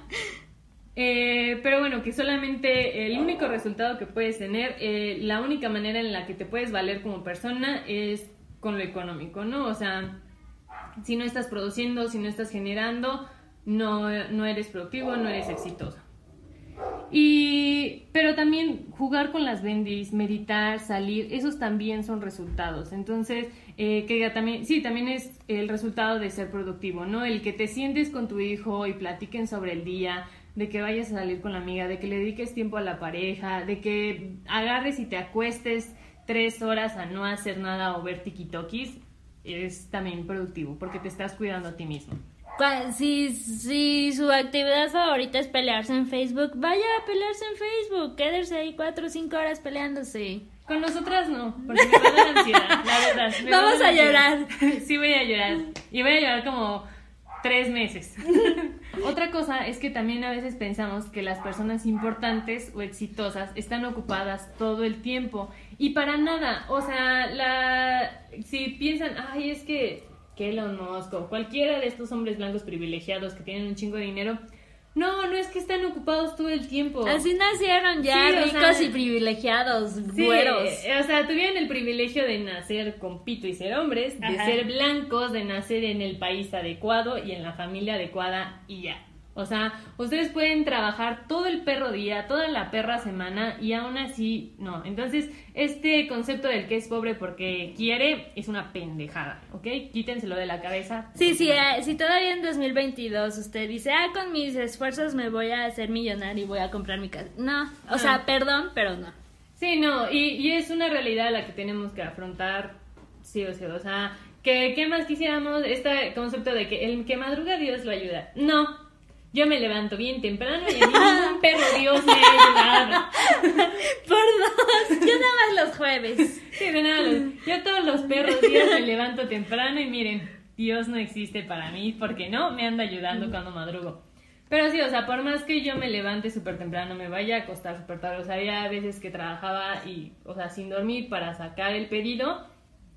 Eh, pero bueno, que solamente el único resultado que puedes tener, eh, la única manera en la que te puedes valer como persona es con lo económico, ¿no? O sea, si no estás produciendo, si no estás generando, no, no eres productivo, no eres exitoso. Y, pero también jugar con las bendis, meditar, salir, esos también son resultados. Entonces, eh, que también, sí, también es el resultado de ser productivo, ¿no? El que te sientes con tu hijo y platiquen sobre el día, de que vayas a salir con la amiga, de que le dediques tiempo a la pareja, de que agarres y te acuestes tres horas a no hacer nada o ver tikitokis, es también productivo, porque te estás cuidando a ti mismo si, si su actividad favorita es pelearse en Facebook, vaya a pelearse en Facebook. Quédese ahí cuatro o cinco horas peleándose. Con nosotras no, porque me va a dar ansiedad, la verdad. Vamos a llorar. Sí, voy a llorar. Y voy a llorar como tres meses. Otra cosa es que también a veces pensamos que las personas importantes o exitosas están ocupadas todo el tiempo. Y para nada. O sea, la si piensan, ay, es que que Elon Musk o cualquiera de estos hombres blancos privilegiados que tienen un chingo de dinero, no, no es que están ocupados todo el tiempo. Así nacieron ya ricos y privilegiados, güeros. O sea, tuvieron el privilegio de nacer con pito y ser hombres, de ser blancos, de nacer en el país adecuado y en la familia adecuada y ya. O sea, ustedes pueden trabajar todo el perro día, toda la perra semana y aún así no. Entonces, este concepto del que es pobre porque quiere es una pendejada, ¿ok? Quítenselo de la cabeza. Sí, sí, eh, si todavía en 2022 usted dice, ah, con mis esfuerzos me voy a hacer millonario y voy a comprar mi casa. No, o sea, perdón, pero no. Sí, no, y, y es una realidad la que tenemos que afrontar, sí o sí, o sea, que, ¿qué más quisiéramos? Este concepto de que el que madruga Dios lo ayuda. No, yo me levanto bien temprano y a mí ningún perro Dios me ha ayudado. Por dos, yo nada más los jueves. Sí, de nada, yo todos los perros días me levanto temprano y miren, Dios no existe para mí porque no me anda ayudando cuando madrugo. Pero sí, o sea, por más que yo me levante súper temprano, me vaya a acostar súper tarde, o sea, había veces que trabajaba y, o sea, sin dormir para sacar el pedido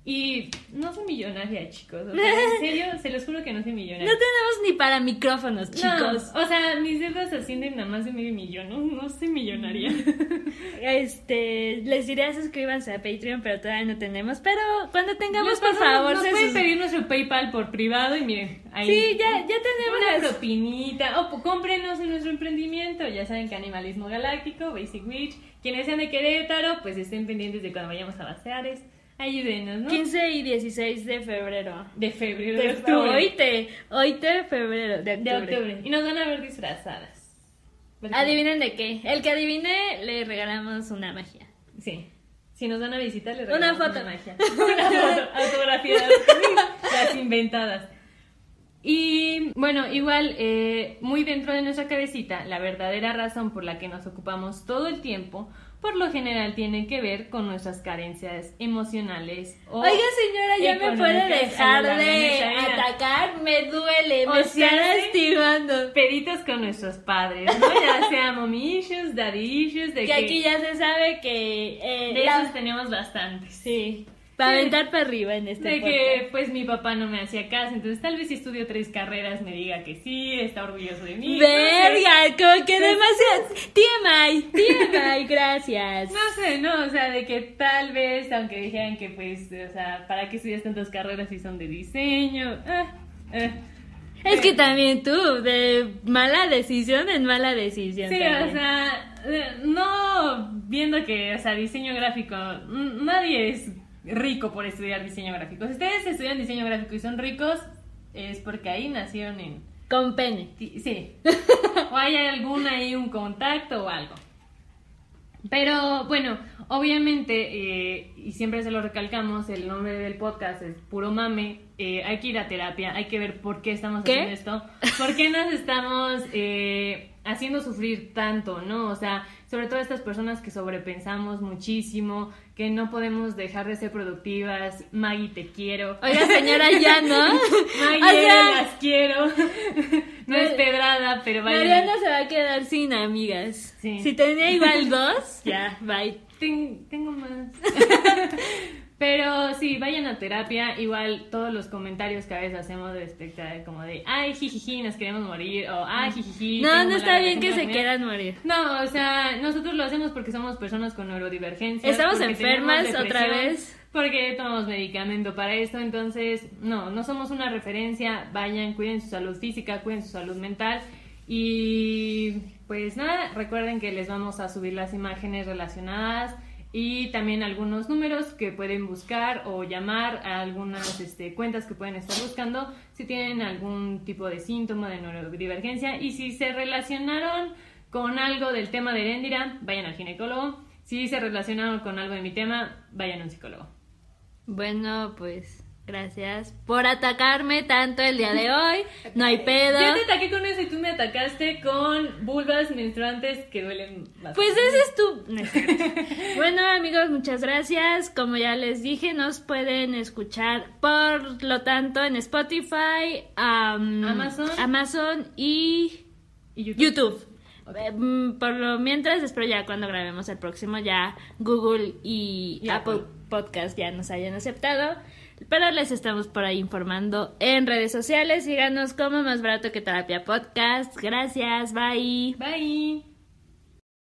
y no soy millonaria, chicos. O sea, en serio, se los juro que no soy millonaria. No tenemos ni para micrófonos, chicos. o sea, mis deudas ascienden a más de medio millón. No, no soy millonaria. este, les diré suscríbanse a Patreon, pero todavía no tenemos. Pero cuando tengamos, por favor, nos pueden pedir nuestro PayPal por privado y miren, ahí. Sí, ya, ya tenemos una propinita. O cómprenos en nuestro emprendimiento. Ya saben que Animalismo Galáctico, Basic Witch. Quienes sean de Querétaro, pues estén pendientes de cuando vayamos a Baseares. Ayúdenos, ¿no? 15 y 16 de febrero. De febrero. De, octubre. Oíte, oíte febrero. De octubre. Y nos van a ver disfrazadas. Adivinen de qué. El que adivine le regalamos una magia. Sí. Si nos van a visitar, le regalamos una foto. Una magia. una foto. Autografía. las inventadas. Y bueno, igual, eh, muy dentro de nuestra cabecita, la verdadera razón por la que nos ocupamos todo el tiempo por lo general tiene que ver con nuestras carencias emocionales. Oiga, señora, ya me puede dejar de atacar, me duele, me está lastimando. Peditos con nuestros padres, ¿no? Ya sea mommy issues, daddy issues, de que, aquí ya se sabe que eh, de esos tenemos bastantes. Sí. Para aventar para arriba en este De que pues mi papá no me hacía caso, entonces tal vez si estudio tres carreras me diga que sí, está orgulloso de mí. Verga, como que demasiado. TMI, TMI, gracias. No sé, no, o sea, de que tal vez, aunque dijeran que pues, o sea, ¿para qué estudias tantas carreras si son de diseño? Ah, eh. Es que también tú, de mala decisión en mala decisión. Sí, o sea, no viendo que, o sea, diseño gráfico, nadie es rico por estudiar diseño gráfico. Si ustedes estudian diseño gráfico y son ricos, es porque ahí nacieron en... Con pene. Sí. o hay algún ahí un contacto o algo. Pero bueno, obviamente, eh, y siempre se lo recalcamos, el nombre del podcast es Puro Mame. Eh, hay que ir a terapia, hay que ver por qué estamos haciendo esto, por qué nos estamos eh, haciendo sufrir tanto, ¿no? O sea, sobre todo estas personas que sobrepensamos muchísimo, que no podemos dejar de ser productivas. Maggie, te quiero. Oiga, señora, ya no. Maggie, las quiero. no es pedrada, pero vaya. Mariana se va a quedar sin amigas. Si tenía igual dos, ya, bye. tengo más. Pero sí, vayan a terapia. Igual todos los comentarios que a veces hacemos respecto a como de, ay, jijiji, nos queremos morir. O, ay, jijiji. No, no está bien que se quieran morir. No, o sea, nosotros lo hacemos porque somos personas con neurodivergencia. Estamos enfermas otra vez. Porque tomamos medicamento para esto. Entonces, no, no somos una referencia. Vayan, cuiden su salud física, cuiden su salud mental. Y pues nada, recuerden que les vamos a subir las imágenes relacionadas y también algunos números que pueden buscar o llamar a algunas este, cuentas que pueden estar buscando si tienen algún tipo de síntoma de neurodivergencia y si se relacionaron con algo del tema de Erendira, vayan al ginecólogo. Si se relacionaron con algo de mi tema, vayan a un psicólogo. Bueno, pues Gracias por atacarme tanto el día de hoy. No hay pedo. Yo te ataqué con eso y tú me atacaste con vulvas menstruantes que duelen bastante. Pues ese es tu. bueno, amigos, muchas gracias. Como ya les dije, nos pueden escuchar por lo tanto en Spotify, Amazon, Amazon y, YouTube. Em, por lo mientras, espero ya cuando grabemos el próximo, ya Google y, Apple Podcast ya nos hayan aceptado. Pero les estamos por ahí informando en redes sociales. Síganos como Más Barato que Terapia Podcast. Gracias. Bye. Bye.